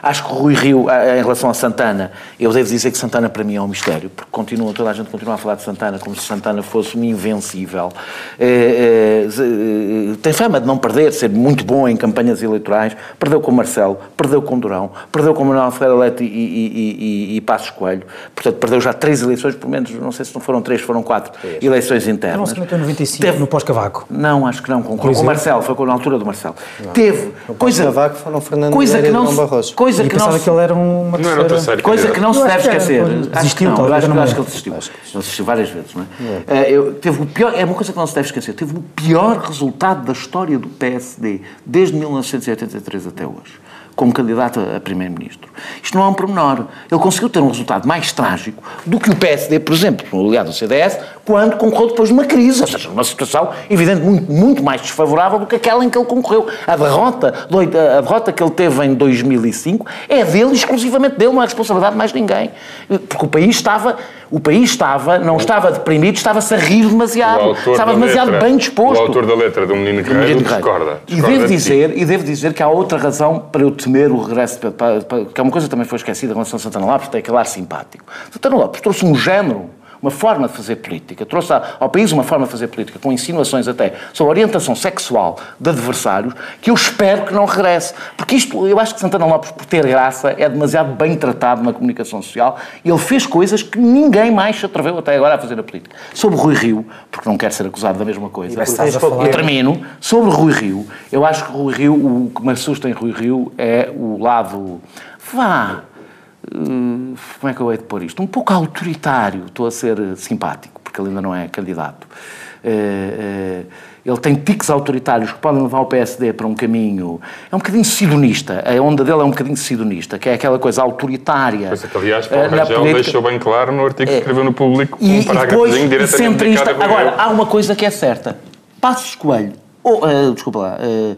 acho que o Rui Rio, a- em relação a Santana, eu devo dizer que Santana para mim é um mistério, porque continua, toda a gente continua a falar de Santana como se Santana fosse um invencível. É, é, é, tem fama de não perder, de ser muito bom em campanhas eleitorais. Perdeu com o Marcelo, perdeu com o Durão, perdeu com o Manuel Ferreira Leite e, e, e, e Passos Coelho. Portanto, perdeu já três eleições, pelo menos, não sei se não foram três, foram quatro eleições internas. Não se meteu em 95 Teve- no pós-Cavaco. não, acho que não, com, com o exemplo? Marcelo, foi na altura do Marcelo. Teve coisa, Cavaco foram Fernando coisa que não Barroso. coisa E que não pensava se- que ele era uma Não era terceira... Coisa que não se deve esquecer. pois, Acho que desistiu, não, talvez, não acho que ele desistiu. Ele desistiu várias vezes, não é? Eh, eu- teve o pior, é uma coisa que não se deve esquecer. Teve o pior resultado da história do PSD desde 1983 até hoje. Como candidato a primeiro-ministro. Isto não é um pormenor. Ele conseguiu ter um resultado mais trágico do que o PSD, por exemplo, aliado ao CDS, quando concorreu depois de uma crise. Ou seja, numa situação, evidente, muito, muito mais desfavorável do que aquela em que ele concorreu. A derrota, do- a derrota que ele teve em 2005 é dele, exclusivamente dele, não é responsabilidade de mais ninguém. Porque o país estava, o país estava, não estava deprimido, estava-se a rir demasiado. Estava demasiado letra- bem disposto. O autor da letra do Menino Do Guerreiro Guerreiro. discorda. E discorda devo, de dizer, e devo dizer que há outra razão para eu temer o regresso, para- para- que é uma coisa que também foi esquecida em relação a Santana Lopes, tem aquele ar simpático. Santana Lopes trouxe um género, uma forma de fazer política, trouxe ao país uma forma de fazer política, com insinuações até sobre orientação sexual de adversários, que eu espero que não regresse. Porque isto, eu acho que Santana Lopes, por ter graça, é demasiado bem tratado na comunicação social e ele fez coisas que ninguém mais se atreveu até agora a fazer na política. Sobre Rui Rio, porque não quero ser acusado da mesma coisa, E estás a falar- e termino, sobre Rui Rio, eu acho que Rui Rio, o que me assusta em Rui Rio é o lado, vá, como é que eu hei de pôr isto? Um pouco autoritário, estou a ser eh, simpático, porque ele ainda não é candidato. Eh, eh, ele tem tiques autoritários que podem levar o PSD para um caminho. É um bocadinho sidonista. A onda dele é um bocadinho sidonista, que é aquela coisa autoritária. Pois é que, aliás, eh, Paulo Rangel política. deixou bem claro no artigo que É. escreveu no público E, um e depois, parágrafozinho e diretamente centrista. Agora, há uma coisa que é certa. Passos Coelho, ou, eh, desculpa lá, eh, eh,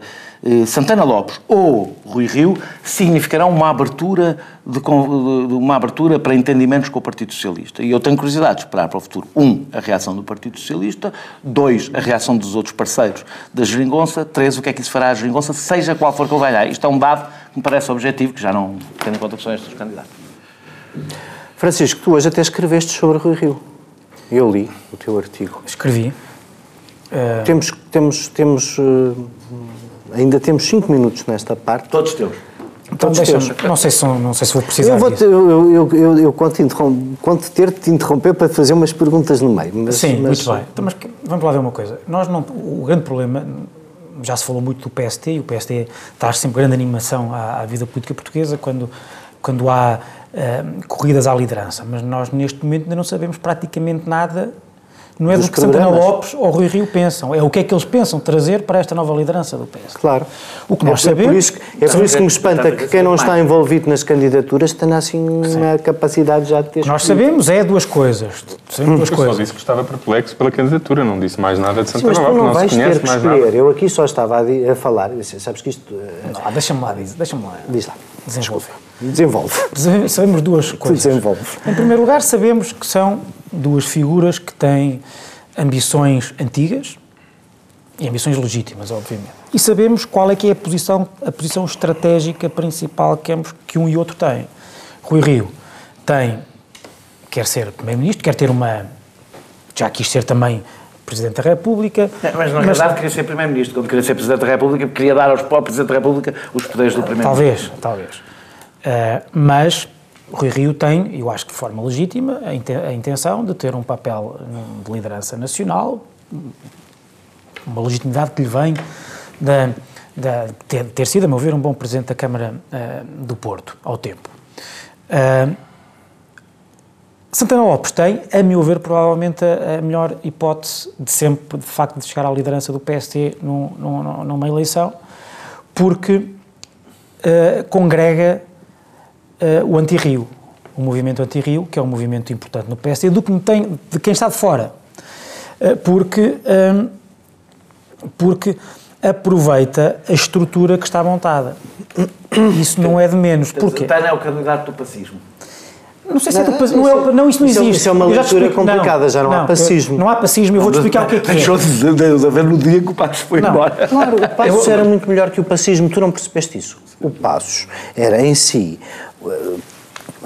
Santana Lopes ou Rui Rio significarão uma abertura, de, uma abertura para entendimentos com o Partido Socialista. E eu tenho curiosidade de esperar para o futuro. Um, a reação do Partido Socialista. Dois, a reação dos outros parceiros da Geringonça. Três, o que é que isso fará à Geringonça, seja qual for que ele ganhar. Isto é um dado que me parece objetivo, que já não tendo em conta que são estes os candidatos. Francisco, tu hoje até escreveste sobre Rui Rio. Eu li o teu artigo. Escrevi. Eh, Temos, temos, temos, eh, ainda temos cinco minutos nesta parte. Todos teus. então todos deixa-me, não sei se, não sei se vou precisar Eu, vou disso. eu, eu, eu, eu, eu conto, interrom- conto ter de te interromper para fazer umas perguntas no meio. Mas, Sim, mas- muito bem. Então, mas vamos lá ver uma coisa. Nós não, o grande problema, já se falou muito do PST, e o PST traz sempre grande animação à, à vida política portuguesa quando, quando há eh, corridas à liderança, mas nós neste momento ainda não sabemos praticamente nada, não é do que Santana. Lopes ou Rui Rio pensam, é o que é que eles pensam trazer para esta nova liderança do PS. Claro. O que nós é, sabemos- Por isso, que- é por isso que me espanta que quem não está envolvido nas candidaturas tenha assim uma capacidade já de ter O que nós sabemos é duas coisas. Sabemos duas Eu só coisas. disse que estava perplexo pela candidatura, não disse mais nada de Sim, Santana tu Lopes, não não, vais se ter conhece que mais escolher. nada. Eu aqui só estava a, a falar. Sabes que isto. eh, Ah, deixa-me lá, diz- deixa-me lá Diz lá. desenvolver. Desenvolve. Sabemos duas coisas. desenvolve. Em primeiro lugar, sabemos que são duas figuras que têm ambições antigas e ambições legítimas, obviamente. E sabemos qual é que é a posição, a posição estratégica principal que ambos, que um e outro têm. Rui Rio tem, quer ser primeiro-ministro, quer ter uma, já quis ser também presidente da República. Mas na verdade queria ser Primeiro-Ministro. Quando queria ser Presidente da República, queria dar aos próprios Presidente da República os poderes do Primeiro-Ministro. Talvez, talvez. Eh, mas Rui Rio tem, eu acho que de forma legítima, a, inte- a intenção de ter um papel de liderança nacional, uma legitimidade que lhe vem da- de ter, ter sido, a meu ver, um bom presidente da Câmara eh, do Porto, ao tempo. Eh, Santana Lopes tem, a meu ver, provavelmente a, a melhor hipótese de sempre, de facto, de chegar à liderança do PST num- num- numa eleição, porque eh, congrega eh, o anti-Rio. o movimento anti-Rio, que é um movimento importante no PSD, do que tem, de quem está de fora. Uh, porque, um, porque aproveita a estrutura que está montada. Isso não é de menos. Porquê? Santana é o candidato do pacismo. Não sei se é do pacismo. Não, é, não, isso não Isso é- existe. isso é uma leitura explico. complicada, já não há pacismo. eu- Não há pacismo, eu vou-te explicar o que é que é. Deixou de de haver no dia que o Passos foi Não. embora. Claro, o Passos era muito melhor que o pacismo, tu não percebeste isso. O Passos era em si. Eh,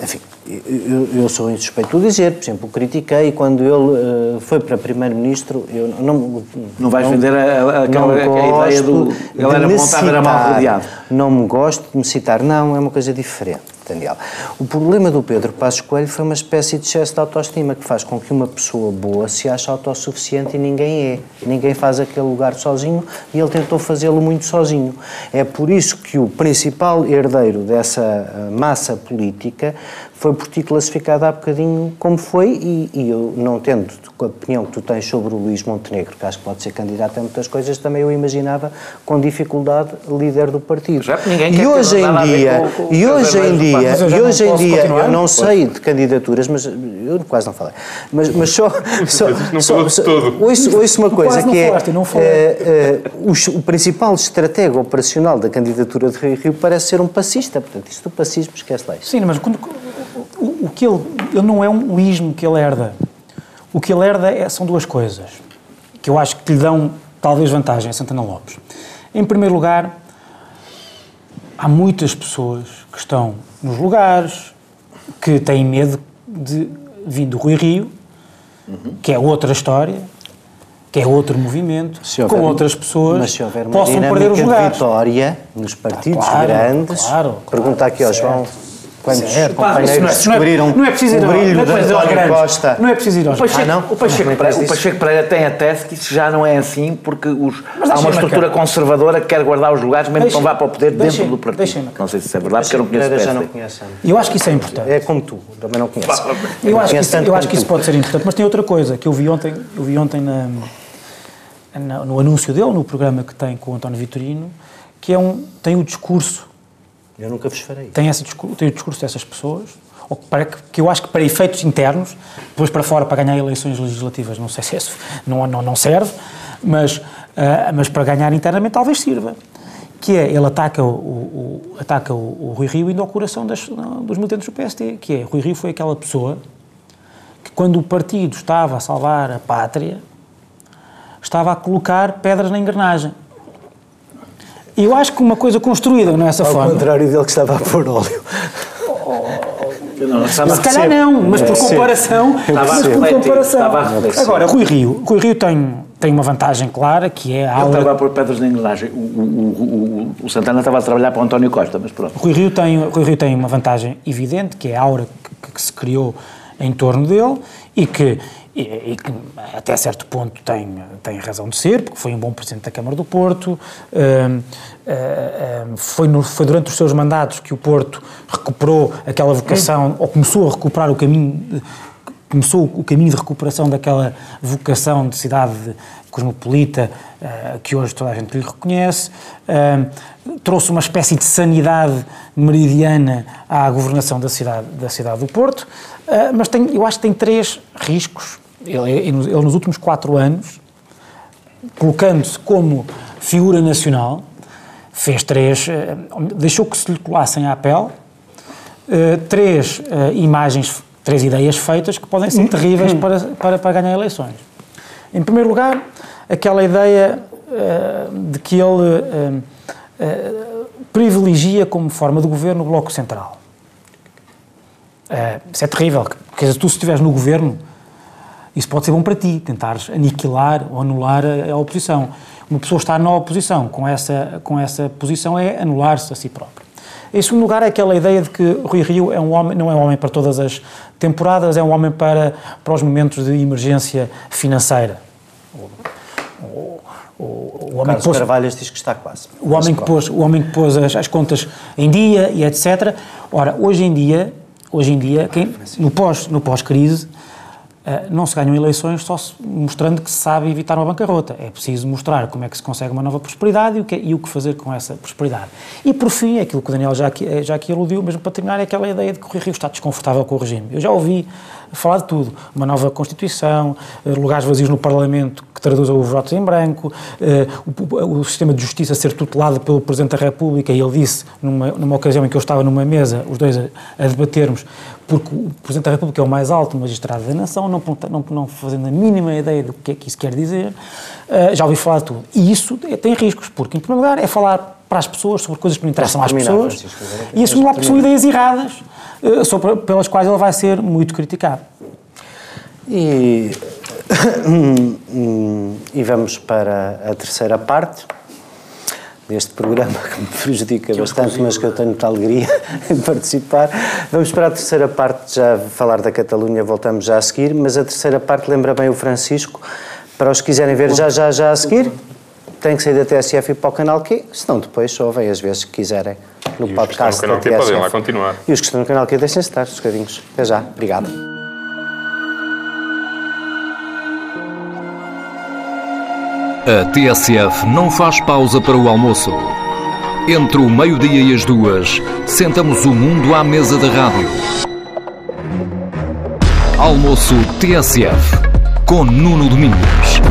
Enfim, eu, eu sou insuspeito de dizer, por exemplo, critiquei quando ele eh, foi para Primeiro-Ministro. Eu não, Não vais vender a- a- aquela- a ideia do- ele era montado, era mal rodeado. Não me gosto de me citar, não, é uma coisa diferente. Daniel. O problema do Pedro Passos Coelho foi uma espécie de excesso de autoestima que faz com que uma pessoa boa se ache autossuficiente e ninguém é. Ninguém faz aquele lugar sozinho e ele tentou fazê-lo muito sozinho. É por isso que o principal herdeiro dessa ah, massa política foi por ti classificado há bocadinho como foi e, e eu não tendo com a opinião que tu tens sobre o Luís Montenegro, que acho que pode ser candidato a muitas coisas, também eu imaginava com dificuldade líder do partido. Já que ninguém e hoje em dia, com- com e o hoje em dia, e não hoje em dia, eu não sei de candidaturas, mas eu quase não falei. Mas, mas só, [laughs] só, não só, só todo. ouço, ouço uma coisa que é falaste, falei. eh, eh, o, o principal estratega operacional da candidatura de Rio Rio parece ser um passista, portanto, isso do passismo esquece lá isso. Sim, mas quando, o, o que ele, ele não é um ismo que ele herda. O que ele herda é- são duas coisas que eu acho que lhe dão talvez vantagem a Santana Lopes. Em primeiro lugar, há muitas pessoas que estão nos lugares que têm medo de vir do Rui Rio, que é outra história, que é outro movimento, houver- com outras pessoas Mas se houver uma possam perder os lugares. vitória nos partidos Claro, grandes, claro, pergunta aqui ao certo. João quantos Certo. companheiros Isso não é- descobriram não é preciso ir o brilho não é de António. Costa. Não é preciso ir aos O Pacheco, Ah, não? o Pacheco Não Pereira, o Pacheco Pereira tem a tese que isso já não é assim porque os, há uma estrutura conservadora que quer guardar os lugares mesmo que não vá para o poder dentro do partido. Não sei se isso é verdade, porque eu não conheço o Pereira já não PSD. conhece tanto. Eu acho que isso é importante. É como tu, também não conheço. Eu acho, que isso, eu acho que isso pode ser importante, mas tem outra coisa que eu vi ontem, eu vi ontem na, na- no anúncio dele, no programa que tem com o António Vitorino, que é um, tem o discurso, Eu nunca vos farei. tem, esse discurso, tem o discurso dessas pessoas, ou para, que eu acho que para efeitos internos, depois para fora para ganhar eleições legislativas, não sei se su- não, não, não serve, mas, ah, mas para ganhar internamente talvez sirva. Que é, ele ataca o- o- ataca o, o Rui Rio indo ao coração das, dos militantes do PST, que é, Rui Rio foi aquela pessoa que quando o partido estava a salvar a pátria, estava a colocar pedras na engrenagem. E eu acho que uma coisa construída nessa Ao forma... contrário dele que estava a pôr óleo. Não, Se calhar não, mas por Percebo. comparação, Estava a mas por comparação. Agora, Rui Rio, Rui Rio tem, tem uma vantagem clara, que é a Ele aula... estava a pôr pedras na engrenagem. O, o, o, o- o Santana estava a trabalhar para o António Costa, mas pronto. Rui Rio tem, Rui Rio tem uma vantagem evidente, que é a aura que, que se criou em torno dele e que, e, e que até certo ponto tem, tem razão de ser, porque foi um bom Presidente da Câmara do Porto, hum, hum, foi, no- foi durante os seus mandatos que o Porto recuperou aquela vocação, ou começou a recuperar o caminho, começou o caminho de recuperação daquela vocação de cidade cosmopolita eh, que hoje toda a gente lhe reconhece, eh, trouxe uma espécie de sanidade meridiana à governação da cidade, da cidade do Porto, eh, mas tem, eu acho que tem três riscos. Ele, ele nos- últimos quatro anos, colocando-se como figura nacional, fez três, eh, deixou que se lhe colassem à pele eh, três imagens, três ideias feitas que podem ser terríveis para, para, para ganhar eleições. Em primeiro lugar, aquela ideia de que ele eh, privilegia como forma de governo o Bloco Central. Eh, isso é terrível, porque tu se estiveres no governo, isso pode ser bom para ti, tentares aniquilar ou anular a, a oposição. Uma pessoa estar na oposição com essa, com essa posição é anular-se a si próprio. Em segundo lugar, é aquela ideia de que Rui Rio é um homem, não é um homem para todas as temporadas, é um homem para, para os momentos de emergência financeira. O, o, o, o homem que pôs, Carvalhas diz que está quase. o homem que pôs, o homem que pôs as, as contas em dia e etc. Ora, hoje em dia, hoje em dia, quem, no pós no pós-crise, Uh, não se ganham eleições só mostrando que se sabe evitar uma bancarrota. É preciso mostrar como é que se consegue uma nova prosperidade e o que, e o que fazer com essa prosperidade. E, por fim, aquilo que o Daniel já aqui, já aqui aludiu, mesmo para terminar, é aquela ideia de que o Rio está desconfortável com o regime. Eu já ouvi falar de tudo. Uma nova Constituição, uh, lugares vazios no Parlamento que traduzam os votos em branco, o, o, sistema de justiça ser tutelado pelo Presidente da República, e ele disse, numa, numa ocasião em que eu estava numa mesa, os dois a, a debatermos, porque o Presidente da República é o mais alto magistrado da nação, não, não, não fazendo a mínima ideia do que é que isso quer dizer, uh, já ouvi falar de tudo. E isso é, tem riscos, porque, em primeiro lugar, é falar para as pessoas sobre coisas que não interessam às pessoas e assumir lá são ideias erradas uh, sobre, pelas quais ele vai ser muito criticado. E, [coughs] e vamos para a terceira parte deste programa que me prejudica que bastante, mas que eu tenho muita alegria [laughs] em participar. Vamos para a terceira parte, já falar da Catalunha, voltamos já a seguir, mas a terceira parte lembra bem o Francisco, para os que quiserem ver já, já, já a seguir, tem que sair da TSF e para o canal Q, senão depois só ouvem as vezes que quiserem no e podcast da TSF. podem lá continuar. E os que estão no canal Q deixem-se estar, os bocadinhos. Até já, obrigado. A TSF não faz pausa para o almoço. Entre o meio-dia e as duas, sentamos o mundo à mesa da rádio. Almoço TSF, com Nuno Domingos.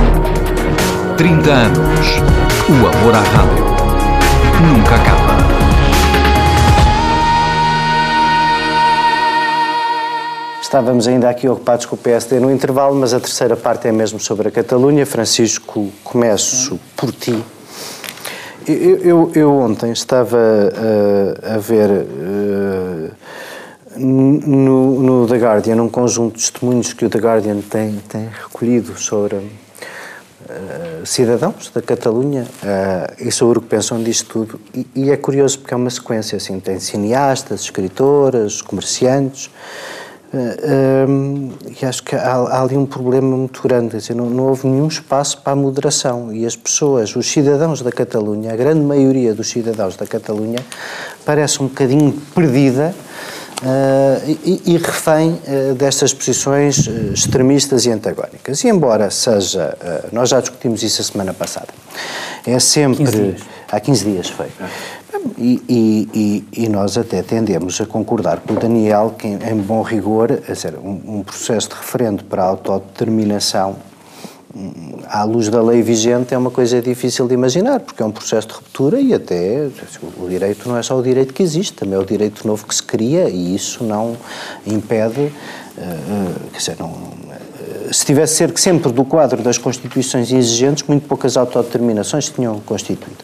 30 anos. O amor à rádio nunca acaba. Estávamos ainda aqui ocupados com o PSD no intervalo, mas a terceira parte é mesmo sobre a Catalunha. Francisco, começo por ti. Eu, eu, eu ontem estava a, a ver uh, no, no, The Guardian um conjunto de testemunhos que o The Guardian tem, tem recolhido sobre uh, cidadãos da Catalunha uh, e sobre o que pensam disto tudo. E, e, é curioso porque é uma sequência assim: tem cineastas, escritoras, comerciantes. Uh, e acho que há, há, ali um problema muito grande, dizer, não, não, houve nenhum espaço para a moderação. E as pessoas, os cidadãos da Catalunha, a grande maioria dos cidadãos da Catalunha, parece um bocadinho perdida uh, e, e, refém uh, destas posições extremistas e antagónicas. E embora seja, nós já discutimos isso a semana passada, é sempre... 15 há 15 dias foi. E, e, e, nós até tendemos a concordar com o Daniel que, em bom rigor, dizer, um, um, processo de referendo para a autodeterminação hum, à luz da lei vigente é uma coisa difícil de imaginar, porque é um processo de ruptura e até o direito não é só o direito que existe, também é o direito novo que se cria e isso não impede, uh, uh, quer dizer, não, se tivesse que sempre do quadro das constituições exigentes, muito poucas autodeterminações se tinham constituído.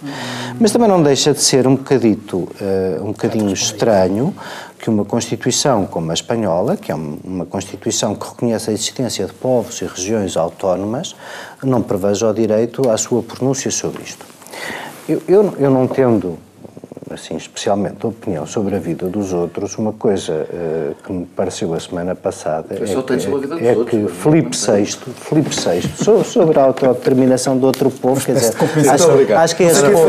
Mas também não deixa de ser um bocadito, uh, um bocadinho estranho que uma Constituição como a espanhola, que é uma Constituição que reconhece a existência de povos e regiões autónomas, não preveja o direito à sua pronúncia sobre isto. Eu, eu, eu não tendo assim, especialmente a opinião sobre a vida dos outros, uma coisa uh, que me pareceu a semana passada é, que, é, é que Filipe VI, Filipe VI, sobre a autodeterminação de outro povo, quer dizer, acho, acho, que é esse povo,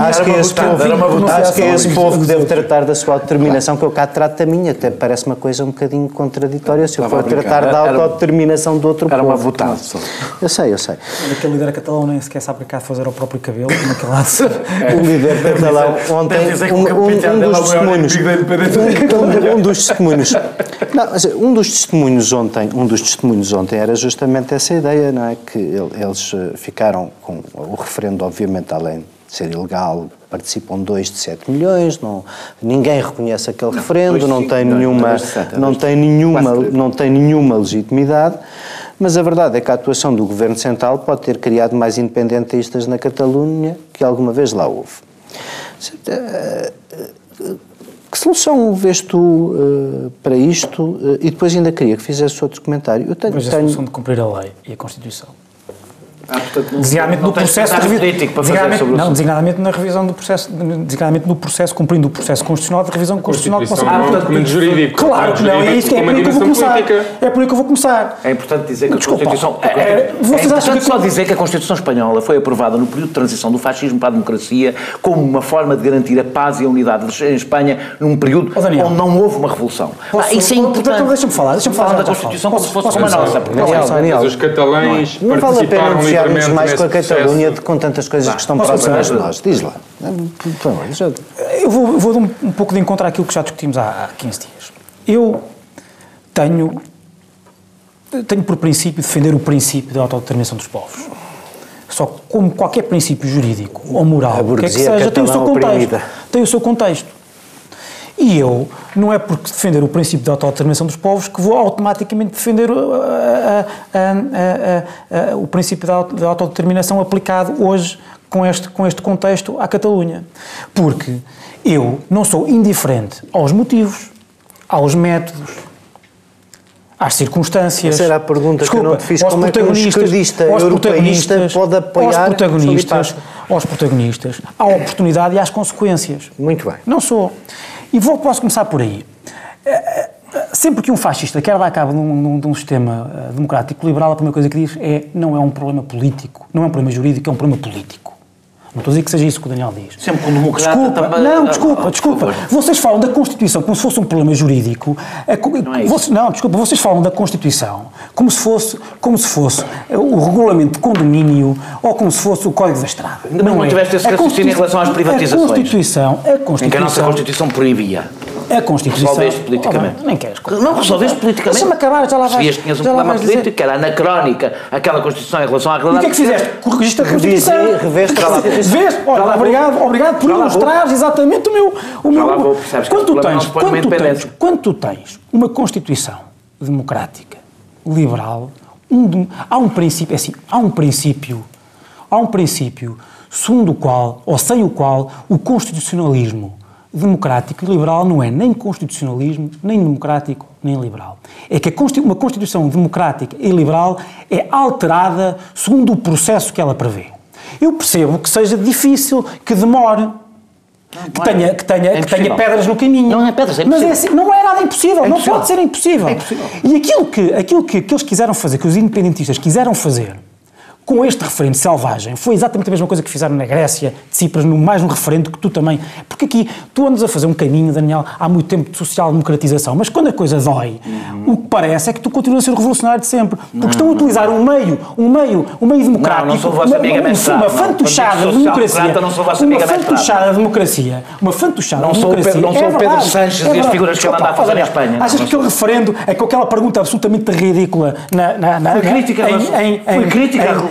acho que é esse povo, acho que é esse povo que deve tratar da sua autodeterminação, que eu cá trato da minha, até parece uma coisa um bocadinho contraditória se eu for tratar da autodeterminação de outro era povo. Era uma votada. Eu sei, eu sei. Aquele líder catalão nem sequer sabe cá fazer o próprio cabelo, naquele lado. [laughs] O líder [laughs] catalão ontem um, um, um, dos testemunhos, um, um, dos testemunhos, não, um dos testemunhos ontem, um dos testemunhos ontem era justamente essa ideia, não é, que eles eh, ficaram com o referendo, obviamente, além de ser ilegal, participam 2 de 7 milhões, não, ninguém reconhece aquele referendo, não tem nenhuma, não tem nenhuma, não tem nenhuma legitimidade. Mas a verdade é que a atuação do Governo Central pode ter criado mais independentistas na Catalunha que alguma vez lá houve. Que solução vês tu uh, para isto? Uh, e depois ainda queria que fizesse outro comentário. Eu tenho, Mas a tenho... solução de cumprir a lei e a Constituição. Ah, portanto, não- designadamente não no processo de para fazer designadamente- sobre o não, assunto. designadamente na revisão do processo, designadamente no processo, cumprindo o processo constitucional de revisão constitucional que possa é cumprir. documento jurídico. Claro que não, é isso que é por aí que eu vou começar. política. É por aí que eu vou começar. É importante dizer que a Desculpa, Constituição. é, é, vocês é acham importante que- só dizer que a Constituição Espanhola foi aprovada no período de transição do fascismo para a democracia como uma forma de garantir a paz e a unidade em Espanha num período Ó, Daniel. onde não houve uma revolução. Posso- Ah, isso é Portanto, importante. deixa-me falar, deixa-me falar, Fala da Constituição como se fosse uma nossa. Daniel, é. Os catalães a participaram livremente mais com a Catalunha processo. com tantas coisas que estão próximas de nós. Diz lá. Eu- vou, vou dar um, um pouco de encontro àquilo que já discutimos há, há 15 dias. Eu tenho, tenho por princípio defender o princípio da autodeterminação dos povos. Só que, como qualquer princípio jurídico ou moral, o que é que seja, tem o seu contexto. oprimida. Tem o seu contexto. E eu, não é porque defender o princípio da autodeterminação dos povos que vou automaticamente defender uh, uh, uh, o princípio da auto- da autodeterminação aplicado hoje com este, com este contexto à Catalunha. Porque eu não sou indiferente aos motivos, aos métodos, às circunstâncias. Essa era a pergunta que eu não te fiz. aos Como é que um esquerdista europeísta pode apoiar aos protagonistas, aos protagonistas, à oportunidade e às consequências. Muito bem. Não sou. E vou, posso começar por aí. Eh, eh, Sempre que um fascista quer dar cabo de um, de um- sistema eh, democrático liberal, a primeira coisa que diz é não é um problema político, não é um problema jurídico, é um problema político. Não estou a dizer que seja isso que o Daniel diz. Sempre que um democrata Desculpa, também- não, Ah, desculpa, por desculpa. Vocês falam da Constituição como se fosse um problema jurídico. Co- Não é isso. vocês- não, desculpa, vocês falam da Constituição como se fosse, como se fosse o regulamento de condomínio ou como se fosse o Código da Estrada. Ainda que não é. tiveste esse A raciocínio em relação às privatizações. A Constituição, a Em que a nossa Constituição, Constituição proibia. A Constituição. Resolveste politicamente. Oh, bem, nem queres. Não resolveste politicamente. Deixa-me acabar, já lá vais. Percebias que tinhas um problema vais dizer. político, que era anacrónica, aquela Constituição em relação à E o realidade. que é que fizeste? Corrigiste a Constituição. reveste. Vês? Olha, obrigado, obrigado por Já lá vou. ilustrar exatamente o meu. O meu lá vou, percebes que quando, tu tens, não quando, tu tens, quando tu tens uma Constituição democrática, liberal, um há um princípio, é assim, há um princípio, há um princípio segundo o qual, ou sem o qual, o constitucionalismo democrático e liberal não é nem constitucionalismo, nem democrático, nem liberal. É que uma Constituição democrática e liberal é alterada segundo o processo que ela prevê. Eu percebo que seja difícil, que demore, que não é. tenha, que, tenha, É que tenha impossível. pedras no caminho. Não é pedras, é Mas é impossível. assim, não é nada impossível, não impossível. pode ser impossível. É impossível. E aquilo que, aquilo que, que eles quiseram fazer, que os independentistas quiseram fazer com este referendo selvagem, foi exatamente a mesma coisa que fizeram na Grécia, de Cipras, no, mais um referendo que tu também. Porque aqui tu andas a fazer um caminho, Daniel, há muito tempo de social-democratização, mas quando a coisa dói, o que parece é que tu continuas a ser o revolucionário de sempre. Porque estão a utilizar um meio, um meio, um meio democrático, não sou vossa uma, amiga uma, uma não. fantochada de democracia. social-democrata, não sou vossa uma amiga fantochada de democracia. Uma fantochada Não sou democracia. Não sou É o Pedro Sanches e é as verdade. figuras que ele anda a fazer em Espanha, não, Achas não que aquele referendo é com aquela pergunta absolutamente ridícula na, na, na, Foi crítica, em, mas- em, foi crítica.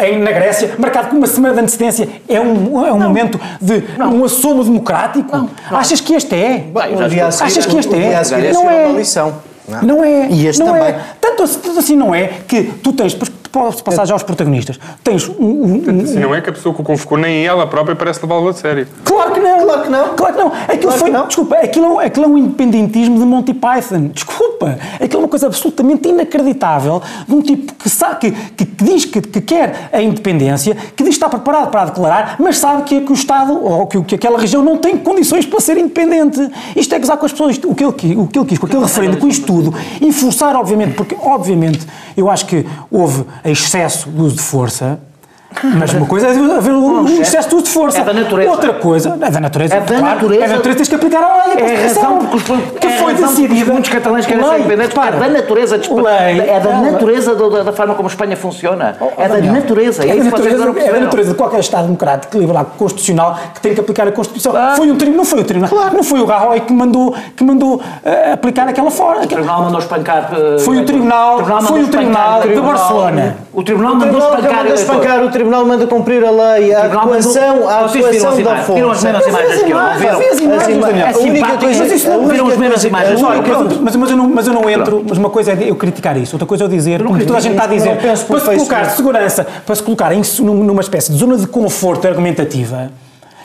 Em- em- na Grécia, marcado com uma semana de antecedência, é um, é um momento de um assomo democrático? Achas que este é? Bem, já O dia a seguir- Achas que este é? Não é é. uma lição. Não é. E este não também. É. Tanto, assim- tanto assim não é que tu tens, posso passar já aos protagonistas, tens um, um- um- Assim, não é que a pessoa que o convocou, nem ela própria parece levá-lo a sério. Claro que não. Claro que não. Claro que não. Aquilo Claro foi, que não. desculpa, aquilo, aquilo é um independentismo de Monty Python. Desculpa. Aquilo é uma coisa absolutamente inacreditável de um tipo que, sabe, que, que, que diz que, que quer a independência, que diz que está preparado para a declarar, mas sabe que, que o Estado ou que, que aquela região não tem condições para ser independente. Isto é gozar com as pessoas. Isto- o, que ele, o que ele quis com aquele referendo, com isto tudo, e forçar, obviamente, porque, obviamente, eu acho que houve excesso de uso de força. Mas uma coisa é haver um, um excesso de força. É da natureza. Outra coisa, é da natureza. É da claro, natureza. É da natureza, tens que aplicar a lei. É a razão porque os, que é foi decidida. muitos catalães querem ser independentes porque é da natureza de lei, é da ela- natureza da, da forma como a Espanha funciona Oh, é da Daniel, natureza é, é, da natureza, é da perceberam natureza de qualquer Estado democrático, liberal, constitucional, que tem que aplicar a Constituição. Claro. Foi um, tri- não foi o tribunal, não foi o Rajoy que mandou, que mandou eh, aplicar aquela forma. o tribunal mandou espancar eh, Foi o tribunal- foi o tribunal de Barcelona. o tribunal mandou tribunal espancar, o tribunal manda cumprir a lei, a tribunal atuação, a atuação da imagens? Viram as força. mesmas imagens que eu, não viram? A única coisa- mas não viram as mesmas imagens. eu não, não entro, mas uma coisa é eu criticar isso, outra coisa é eu dizer, como toda a gente está a dizer, para se colocar segurança, para se colocar numa espécie de zona de conforto argumentativa,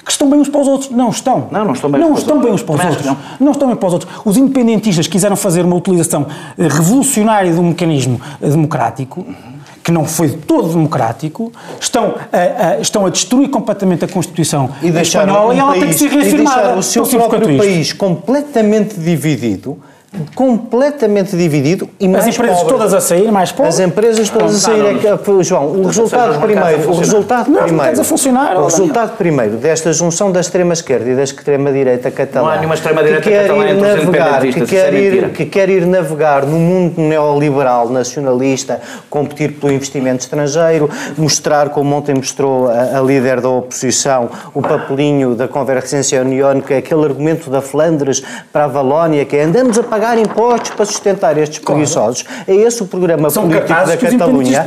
que estão bem uns para os outros. Não estão. Não, não estão bem Não estão bem uns para os outros. que Não estão bem para os outros. Os independentistas quiseram fazer uma utilização eh, revolucionária de um mecanismo eh, democrático que não foi todo democrático, estão a, a- estão a destruir completamente a Constituição e deixar espanhola um e ela tem que país- ser e reafirmada. deixar o seu Tão simples próprio país completamente dividido, completamente dividido e As mais empresas pobre. todas a sair, mais pobres. As empresas todas a sair, é que, João, o resultado primeiro, o resultado Não, primeiro, mercados a funcionar, o resultado primeiro desta junção da extrema esquerda e da extrema direita catalã, Não há nenhuma extrema-direita que quer catalã ir navegar, que quer é ir, que quer ir navegar no mundo neoliberal, nacionalista, competir pelo investimento estrangeiro, mostrar como ontem mostrou a, a líder da oposição o papelinho da Convergência União, que é aquele argumento da Flandres para a Valónia, que é andamos a pagar impostos para sustentar estes preguiçosos. É esse o programa São político da Catalunha.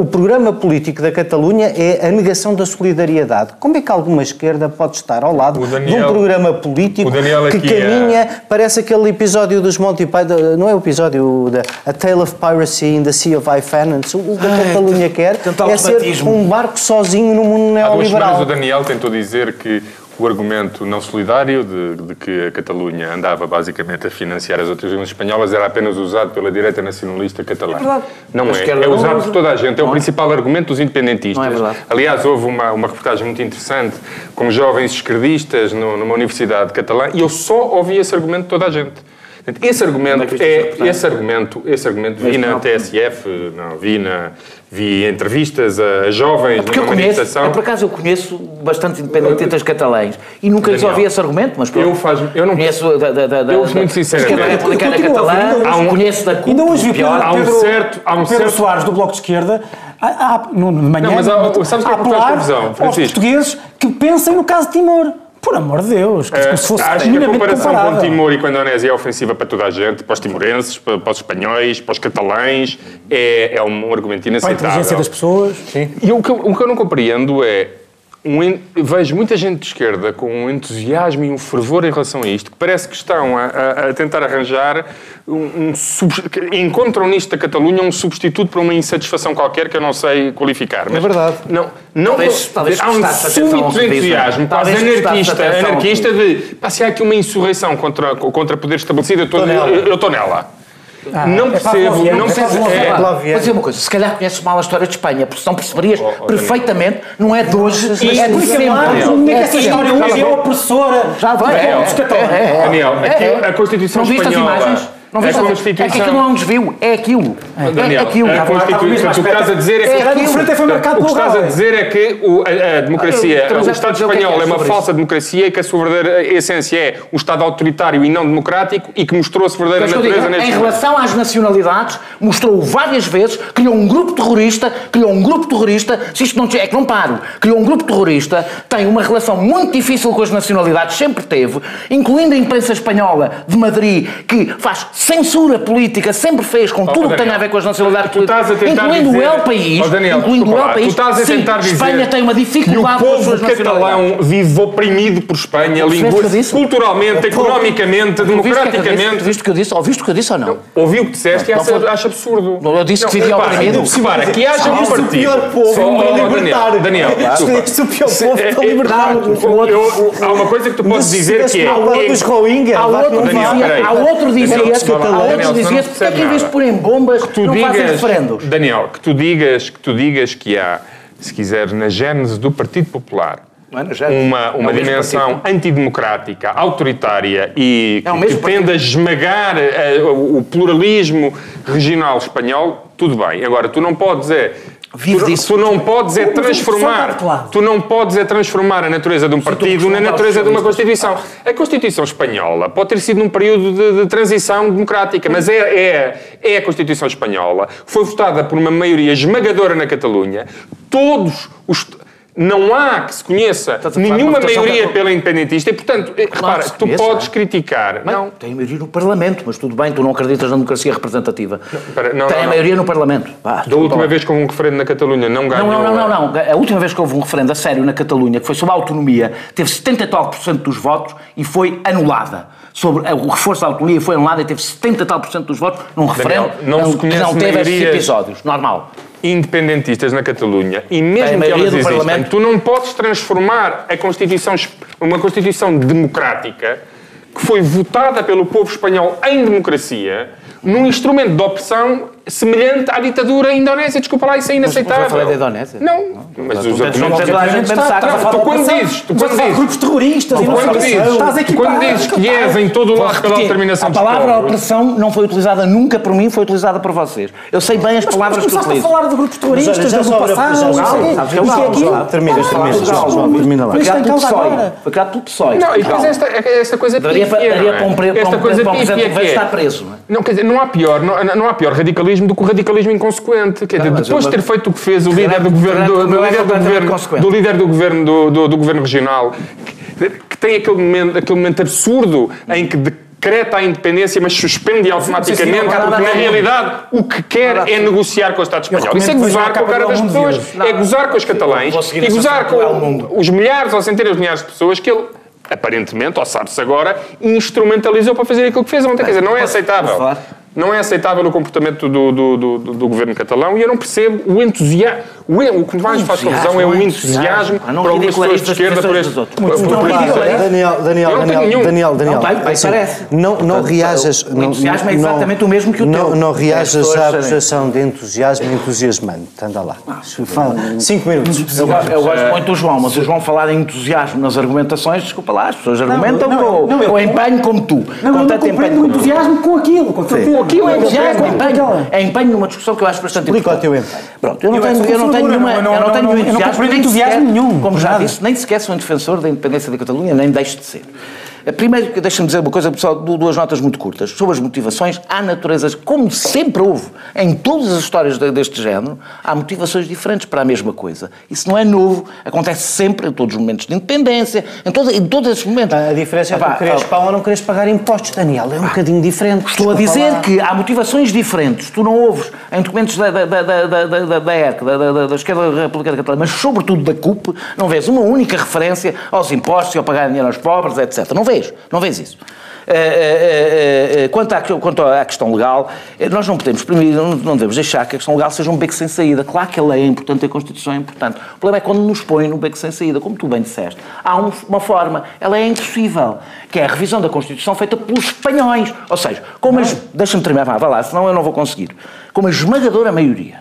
O programa político da Catalunha é a negação da solidariedade. Como é que alguma esquerda pode estar ao lado O de Daniel- um programa político Daniel que é- caminha, parece aquele episódio dos Monty Python, não é o episódio da A Tale of Piracy in the Sea of Finance. O que a Catalunha quer é ser um barco sozinho no mundo Há duas semanas neoliberal. o Daniel tentou dizer que o argumento não solidário de, de que a Catalunha andava basicamente a financiar as outras regiões espanholas era apenas usado pela direita nacionalista catalã. É. Não é. É não usado usa. por toda a gente. É o Não é. principal argumento dos independentistas. Não é. Aliás, houve uma, uma reportagem muito interessante com jovens esquerdistas no- numa universidade catalã e eu só ouvi esse argumento de toda a gente. Portanto, Esse é argumento, é, reportagem? esse argumento, esse argumento vi na? TSF, não, vi, na, vi entrevistas a jovens Porque eu numa conheço, manifestação. eu, por acaso eu conheço bastante independentistas catalães e nunca lhes Daniel, ouvi esse argumento, mas pronto. eu faz- eu não- conheço da, da, da, da, Eu, muito sinceramente, da esquerda republicana a catalã, ainda hoje- conheço da CUP, Ainda hoje vi pior. Pedro, Há um certo- há um Pedro certo- Soares, do Bloco de Esquerda, a, a, no, de manhã, Não, mas há- sabes o que é que me faz apelar confusão, aos Francisco? portugueses que pensem no caso de Timor. Por amor de Deus, que Eh, se fosse acho que a comparação com. Timor e com a Indonésia é ofensiva para toda a gente, para os timorenses, para, para os espanhóis, para os catalães, é, é um argumento Para a inaceitável. inteligência das pessoas. E o que, o que eu não compreendo é. Um, vejo muita gente de esquerda com um entusiasmo e um fervor em relação a isto, que parece que estão a, a- a tentar arranjar um, um sub- encontram nisto da Catalunha um substituto para uma insatisfação qualquer que eu não sei qualificar. Mas É verdade. Não, não Talvez- talvez há um súbito dizem. entusiasmo, quase anarquista, anarquista de pá, se há aqui uma insurreição contra, contra poder estabelecido, eu estou nela. eu estou nela. Ah, não é percebo, pavloviano, não é percebo. é- Pavloviano. Vou dizer uma coisa, se calhar conheces mal a história de Espanha, porque senão perceberias oh, perfeitamente, não é de hoje, é de sempre. lá como é que essa história hoje é opressora. Já vai, É, é, é, é, é. Daniel, É, é. a Constituição não viste espanhola, as imagens? Não as- Constituição- É que aquilo não é um desvio, é aquilo. É, Daniel, aquilo. a Constituição, o que estás a dizer é que É. O foi que estás a dizer é que o- a, a democracia, Eu- eu o Estado é que espanhol é é uma falsa democracia e que a sua verdadeira essência é um Estado autoritário e não democrático e que mostrou a sua verdadeira natureza em neste momento. relação às nacionalidades, mostrou várias vezes, criou um grupo terrorista, criou um grupo terrorista, se isto não é que não paro, criou um grupo terrorista, tem uma relação muito difícil com as nacionalidades, sempre teve, incluindo a imprensa espanhola de Madrid, que faz censura política, sempre fez com tudo o que tem a ver com as nacionalidades tentar incluindo dizer- o El País, Oh, Daniel, incluindo o desculpa El País, tu estás a sim, tentar dizer Espanha tem uma dificuldade com as povo suas nacionalidades. catalão vive oprimido por Espanha, disse? culturalmente, economicamente, é democraticamente. Viste o que eu disse? Ouviste o que eu disse ou não? Ouvi o que disseste e Não, acha, foi- acha absurdo. Não, eu disse que vivia oprimido. Repara, que haja um é o partido. pior povo Oh, oh, para Daniel, libertar. Daniel, o pior povo É, para é, libertar. Há uma coisa que tu podes dizer que é. Há outro dizia, há outro dizia, Daniel, há desculpa lá, outro Daniel, dizia, senão não porque é que em vez de nada. pôr em bombas, tu não fazem digas, referendos? Daniel, que tu digas que tu digas que há, se quiser, na gênese do Partido Popular, uma, uma É o mesmo dimensão antidemocrática, autoritária e É que, que tende a esmagar eh, o, o pluralismo regional espanhol, tudo bem. Agora, tu não podes é. Vive tu, disso. tu não podes é transformar, tu não podes é transformar a natureza de um partido na natureza de uma. Constituição. A Constituição espanhola pode ter sido num período de, de transição democrática, mas é, é, é a Constituição espanhola. Foi votada por uma maioria esmagadora na Catalunha. Todos os. Não há que se conheça Estás a falar de nenhuma uma votação maioria católica. pela independentista e, portanto, eh, repara, se tu conheça, podes é? criticar. Bem, Não, Tem maioria no Parlamento, mas tudo bem, tu não acreditas na democracia representativa. espera, não, tem não, não. maioria no Parlamento. Vá, da desculpa última lá. vez que houve um referendo na Catalunha não ganhou. Não, não, não, eh, não, não. A última vez que houve um referendo a sério na Catalunha, que foi sobre a autonomia, teve 70 e tal por cento dos votos e foi anulada. Sobre o reforço da autonomia foi anulada e teve 70 e tal por cento dos votos num referendo não se que conhece não teve esses maiorias- episódios. Normal. Independentistas na Catalunha e mesmo que elas do existem, Parlamento. tu não podes transformar a Constituição, uma Constituição democrática que foi votada pelo povo espanhol em democracia num instrumento de opressão semelhante à ditadura indonésia. Desculpa lá, isso é inaceitável. Mas eu falei da Indonésia. Não, mas os Não, argumentos... a falar tu quando dizes- tu quando dizes- grupos terroristas e não quando dizes- quando dizes que é, vem todo o lado pela determinação a palavra opressão não foi utilizada nunca por mim, foi utilizada por vocês. Eu sei bem as Mas palavras que começaste a utilizo. falar de grupos Mas terroristas, já da só- ocupação, já- não já- sei o quê. sabes que é termina, termina, do termina lá. Foi criado pelo em PSOE. Foi criado pelo PSOE. Não, e depois esta, esta coisa pífia, daria não é? para um pre- para Esta coisa pífia presidente que que é- está preso, não é? Não, quer dizer, não há pior, não, não há pior radicalismo do que o radicalismo inconsequente. Quer dizer, depois de ter feito o que fez o líder do governo, do, do líder do governo, do líder do governo do, do, do governo regional, que, que tem aquele momento, aquele momento absurdo em que decreta a independência, mas suspende automaticamente, Sim, sim, não, porque na realidade o que quer é negociar com o Estado espanhol. Isso é gozar com a cara das pessoas, de é gozar com os catalães e gozar com os milhares ou centenas de milhares de pessoas que ele aparentemente, ou sabe-se agora, instrumentalizou para fazer aquilo que fez ontem. Quer dizer, não é aceitável. Não é aceitável o comportamento do, do, do, do- do governo catalão e eu não percebo o entusiasmo. O, o que mais faz confusão é o entusiasmo Ah, não por algumas pessoas de esquerda por este. ridicularize. Daniel, Daniel, Daniel. Daniel, Daniel, assim, parece. não, não reajas... o não- entusiasmo é não- exatamente o mesmo que o não, teu. Não As reajas à acusação de entusiasmo entusiasmante. Anda lá. Fala. Cinco minutos. Eu, gosto- eu gosto muito do João, mas o João falar em entusiasmo nas argumentações, desculpa lá, as pessoas argumentam com, empenho como tu. Não, eu não empenho compreendo o entusiasmo com aquilo, com aquele tema. Aquilo é empenho. É empenho numa discussão que eu acho bastante Explica o importante. teu empenho. Pronto, eu não tenho, eu não tenho nenhuma, eu não tenho não entusiasmo, nenhum, Como já disse, nem sequer sou um defensor da independência da Catalunha, nem deixo de ser. Eh, Primeiro, deixa-me dizer uma coisa, pessoal, du- duas notas muito curtas. Sobre as motivações, há naturezas, como sempre houve em todas as histórias de- deste género, há motivações diferentes para a mesma coisa. Isso não é novo, acontece sempre em todos os momentos de independência, em, todo, em todos esses momentos. A diferença é que tu queres ah, pau ou não queres pagar impostos, Daniel. É um bocadinho diferente. Estou a dizer lá. que há motivações diferentes. Tu não ouves em documentos da, da, da, da, da, da, ERC, da, da, da, da Esquerda Republicana Catalã, mas sobretudo da CUP, não vês uma única referência aos impostos e ao pagar dinheiro aos pobres, etc. Não vês, não vês isso. Eh, eh, eh, Quanto à, quanto à questão legal, nós não podemos, primeiro, não devemos deixar que a questão legal seja um beco sem saída. Claro que a lei é importante, a Constituição é importante. O problema é quando nos põe no beco sem saída, como tu bem disseste. Há um- uma forma, ela é impossível, que é a revisão da Constituição feita pelos espanhóis. Ou seja, como. Deixa-me terminar, vá, vá lá, senão eu não vou conseguir. Como a esmagadora maioria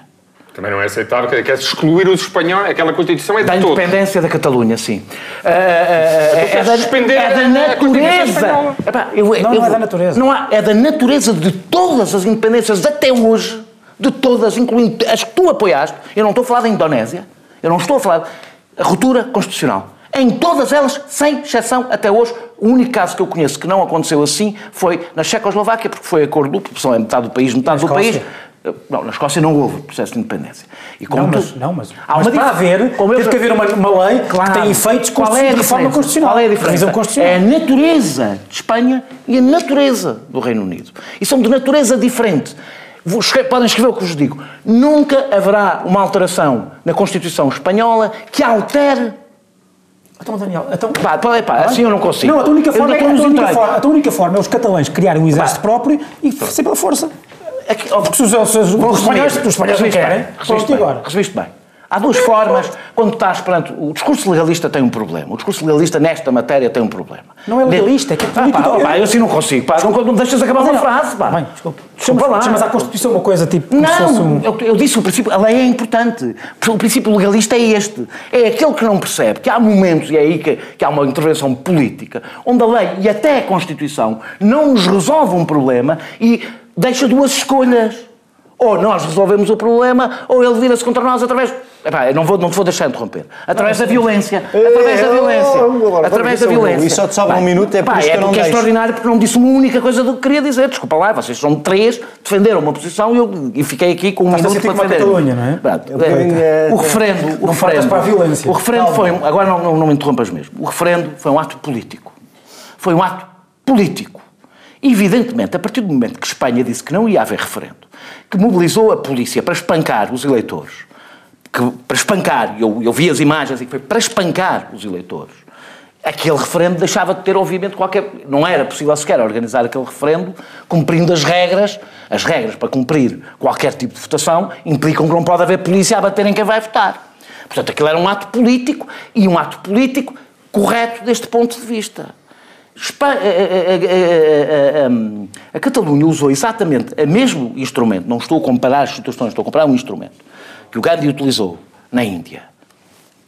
Também não é aceitável, quer quer excluir os espanhóis, aquela Constituição é da de todos. independência da Catalunha, sim. Ah, ah, ah, é, queres da, suspender é da natureza. Epá, eu- Não, eu não é da natureza. Não há, é da natureza de todas as independências até hoje, de todas, incluindo as que tu apoiaste. Eu não estou a falar da Indonésia, eu não estou a falar a ruptura constitucional. Em todas elas, sem exceção, até hoje, o único caso que eu conheço que não aconteceu assim foi na Checoslováquia, porque foi acordo duplo, são é metade do país, metade do país. Não, na Escócia não houve processo de independência. E como Não, tu- mas, não, mas, Há mas uma para haver, como eu- que haver uma, uma lei que tem efeitos Qual é a de reforma constitucional. Qual é a diferença? Constitucional. É a natureza de Espanha e a natureza do Reino Unido. E são de natureza diferente. Vou Podem escrever o que vos digo. Nunca haverá uma alteração na Constituição espanhola que altere. Então, Daniel, então... Pá, pá, pá, assim eu não consigo. Não, a tua única forma, é, a tua única forma, a tua única forma é os catalães criarem um exército próprio e ser pela força. Aqui, ó, Porque se os, se os, os espanhóis, os espanhóis não querem, e bem, agora? recebiste bem. Há duas formas, quando estás perante. O discurso legalista tem um problema. O discurso legalista nesta matéria tem um problema. Não é legalista, é que é Ah, pá, pá, eu assim não consigo. Pá, não, não me deixas acabar uma frase. Pá. Bem, desculpa. Desculpa lá. Chamas à Constituição uma coisa tipo Não, eu, eu disse o princípio, a lei é importante. O princípio legalista é este. É aquele que não percebe que há momentos, e é aí que, que há uma intervenção política, onde a lei e até a Constituição não nos resolve um problema e deixa duas escolhas. Ou nós resolvemos o problema, ou ele vira-se contra nós através. Epá, eu não vou, não te vou deixar interromper. Através da violência. Através da É, violência. agora, Através da é violência. e só te sobra um minuto, é por pá, isso que eu não porque é deixo. extraordinário porque não disse uma única coisa do que queria dizer. Desculpa lá, vocês são três, defenderam uma posição e eu e fiquei aqui com um Estás minuto sentir para defender. Catalunha, não é? Pronto. É, é, O referendo, o Não referendo, para a violência. o referendo Calma. foi, um- agora não, não, não me interrompas mesmo, o referendo foi um ato político. Foi um ato político. Evidentemente, a partir do momento que Espanha disse que não ia haver referendo, que mobilizou a polícia para espancar os eleitores, que, para espancar, eu, eu vi as imagens e foi para espancar os eleitores, aquele referendo deixava de ter, obviamente, qualquer. Não era possível sequer organizar aquele referendo cumprindo as regras. As regras para cumprir qualquer tipo de votação implicam que não pode haver polícia a bater em quem vai votar. Portanto, aquilo era um ato político e um ato político correto deste ponto de vista. Espa- a- a- a- a- a- A Catalunha usou exatamente o mesmo instrumento, não estou a comparar as situações, estou a comparar um instrumento que o Gandhi utilizou na Índia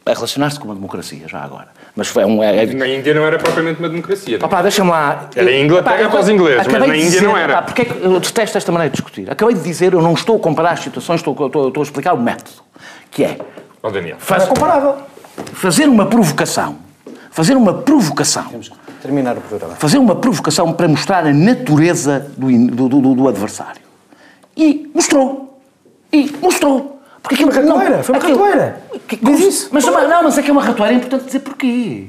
a relacionar-se com uma democracia, já agora. Mas foi um. É, é, Na Índia não era propriamente uma democracia. Papá, deixa-me lá. Era Eu- Inglaterra para os ingleses, mas na de Índia dizer- não era. Pá, porque é que eu detesto esta maneira de discutir? Acabei de dizer, eu não estou a comparar as situações, estou, estou- estou a explicar o método. Que é Ó Daniel. faz- É comparável. fazer uma provocação. Fazer uma provocação. Temos que terminar o programa. Fazer uma provocação para mostrar a natureza do, do, do- do adversário. E mostrou. E mostrou. Porque aquilo Foi uma ratoeira, foi uma aquilo- ratoeira. Que- Diz isso. Mas, não, mas é que é uma ratoeira, é importante dizer porquê.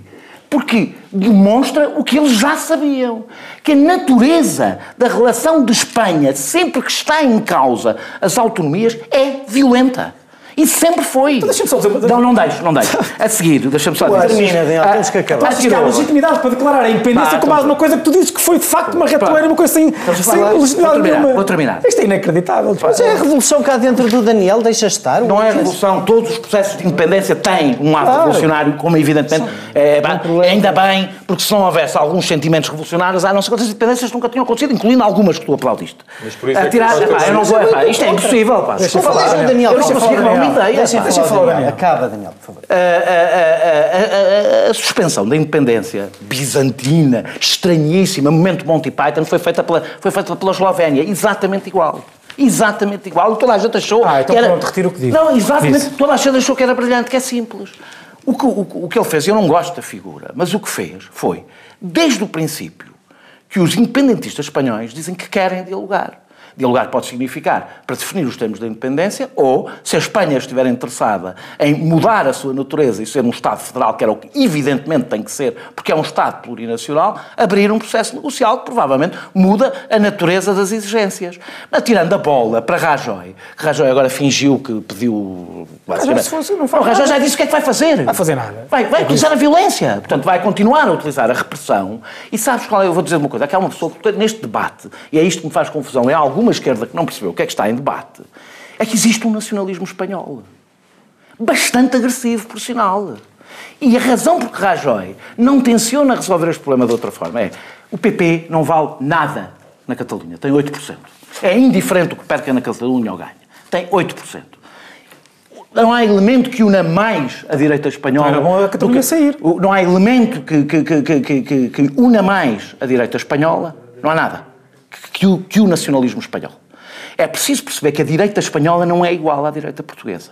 Porque demonstra o que eles já sabiam. Que a natureza da relação de Espanha, sempre que está em causa as autonomias, é violenta. E sempre foi. Então deixa-me só dizer- Não, não deixo, não deixo. [laughs] A seguir, deixa-me só dizer. Termina, Daniel, Ah, temos que acabar. a Mas seguir há eu- legitimidade para declarar a independência Pá, com base então- numa coisa que tu dizes que foi de facto uma ratoeira, uma coisa sem, falar- legitimidade vou terminar, nenhuma. vou terminar. Isto é inacreditável. Mas é a revolução cá dentro do Daniel, deixa estar. Não é revolução, todos os processos de independência têm um ato revolucionário, como evidentemente é, pá, ainda bem, porque se não houvesse alguns sentimentos revolucionários, há não sei quantas independências nunca tinham acontecido, incluindo algumas que tu aplaudiste. Mas por isso é a que tirar, eu- pá, eu não vou, pá, isto é impossível, pá. Deixa Desculpa falar, eu não consigo ideia. Deixa pá. falar, Daniel. Acaba, Daniel, por favor. A, a- a- a- suspensão da independência bizantina, estranhíssima, momento Monty Python, foi feita pela, foi feita pela Eslovénia, exatamente igual. Exatamente igual. Toda a gente achou Ah, então que era... pronto, retiro o que disse. Não, exatamente. Disse. Toda a gente achou que era brilhante, que é simples. O que, o, o que ele fez, eu não gosto da figura, mas o que fez foi, desde o princípio, que os independentistas espanhóis dizem que querem dialogar. Dialogar pode significar para definir os termos da independência ou, se a Espanha estiver interessada em mudar a sua natureza e ser um Estado federal, que era o que evidentemente tem que ser, porque é um Estado plurinacional, abrir um processo negocial que provavelmente muda a natureza das exigências. Atirando a bola para Rajoy, que Rajoy agora fingiu que pediu... basicamente- se fosse, não faz Rajoy já disse o que é que vai fazer. Vai fazer nada. Vai, vai utilizar a violência. Portanto, vai continuar a utilizar a repressão. E sabes qual é? Eu vou dizer uma coisa. Aqui há uma pessoa que neste debate, e é isto que me faz confusão, é alguma esquerda que não percebeu o que é que está em debate, é que existe um nacionalismo espanhol. Bastante agressivo, por sinal. E a razão por que Rajoy não tenciona resolver este problema de outra forma é o PP não vale nada na Catalunha, tem 8%. É indiferente o que perca na Catalunha ou ganha. Tem 8%. Não há elemento que una mais a direita espanhola. Era bom a Catalunha sair. Não há elemento que, que, que, que- que una mais a direita espanhola. Não há nada. Que, o, que o nacionalismo espanhol. É preciso perceber que a direita espanhola não é igual à direita portuguesa.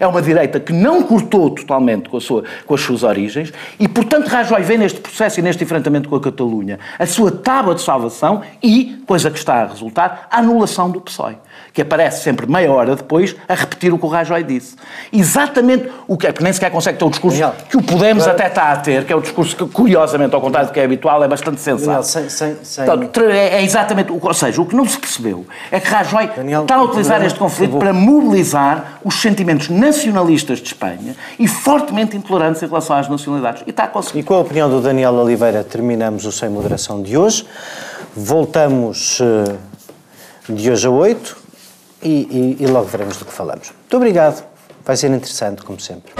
É uma direita que não cortou totalmente com, sua- com as suas origens e, portanto, Rajoy vê neste processo e neste enfrentamento com a Catalunha a sua tábua de salvação e, coisa que está a resultar, a anulação do PSOE, que aparece sempre meia hora depois a repetir o que o Rajoy disse. Exatamente o que é, porque nem sequer consegue ter o discurso Daniel, que o Podemos agora- até está a ter, que é o discurso que, curiosamente, ao contrário do que é habitual, é bastante sensato. Daniel, sem- sem- sem- Portanto, é é exatamente, o- ou seja, o que não se percebeu é que Rajoy Daniel, está a utilizar este conflito para mobilizar os sentimentos nacionalistas de Espanha e fortemente intolerantes em relação às nacionalidades. E está a conseguir. E com a opinião do Daniel Oliveira terminamos o Sem Moderação de hoje. Voltamos eh, de hoje a 8 e, e- e logo veremos do que falamos. Muito obrigado. Vai ser interessante, como sempre.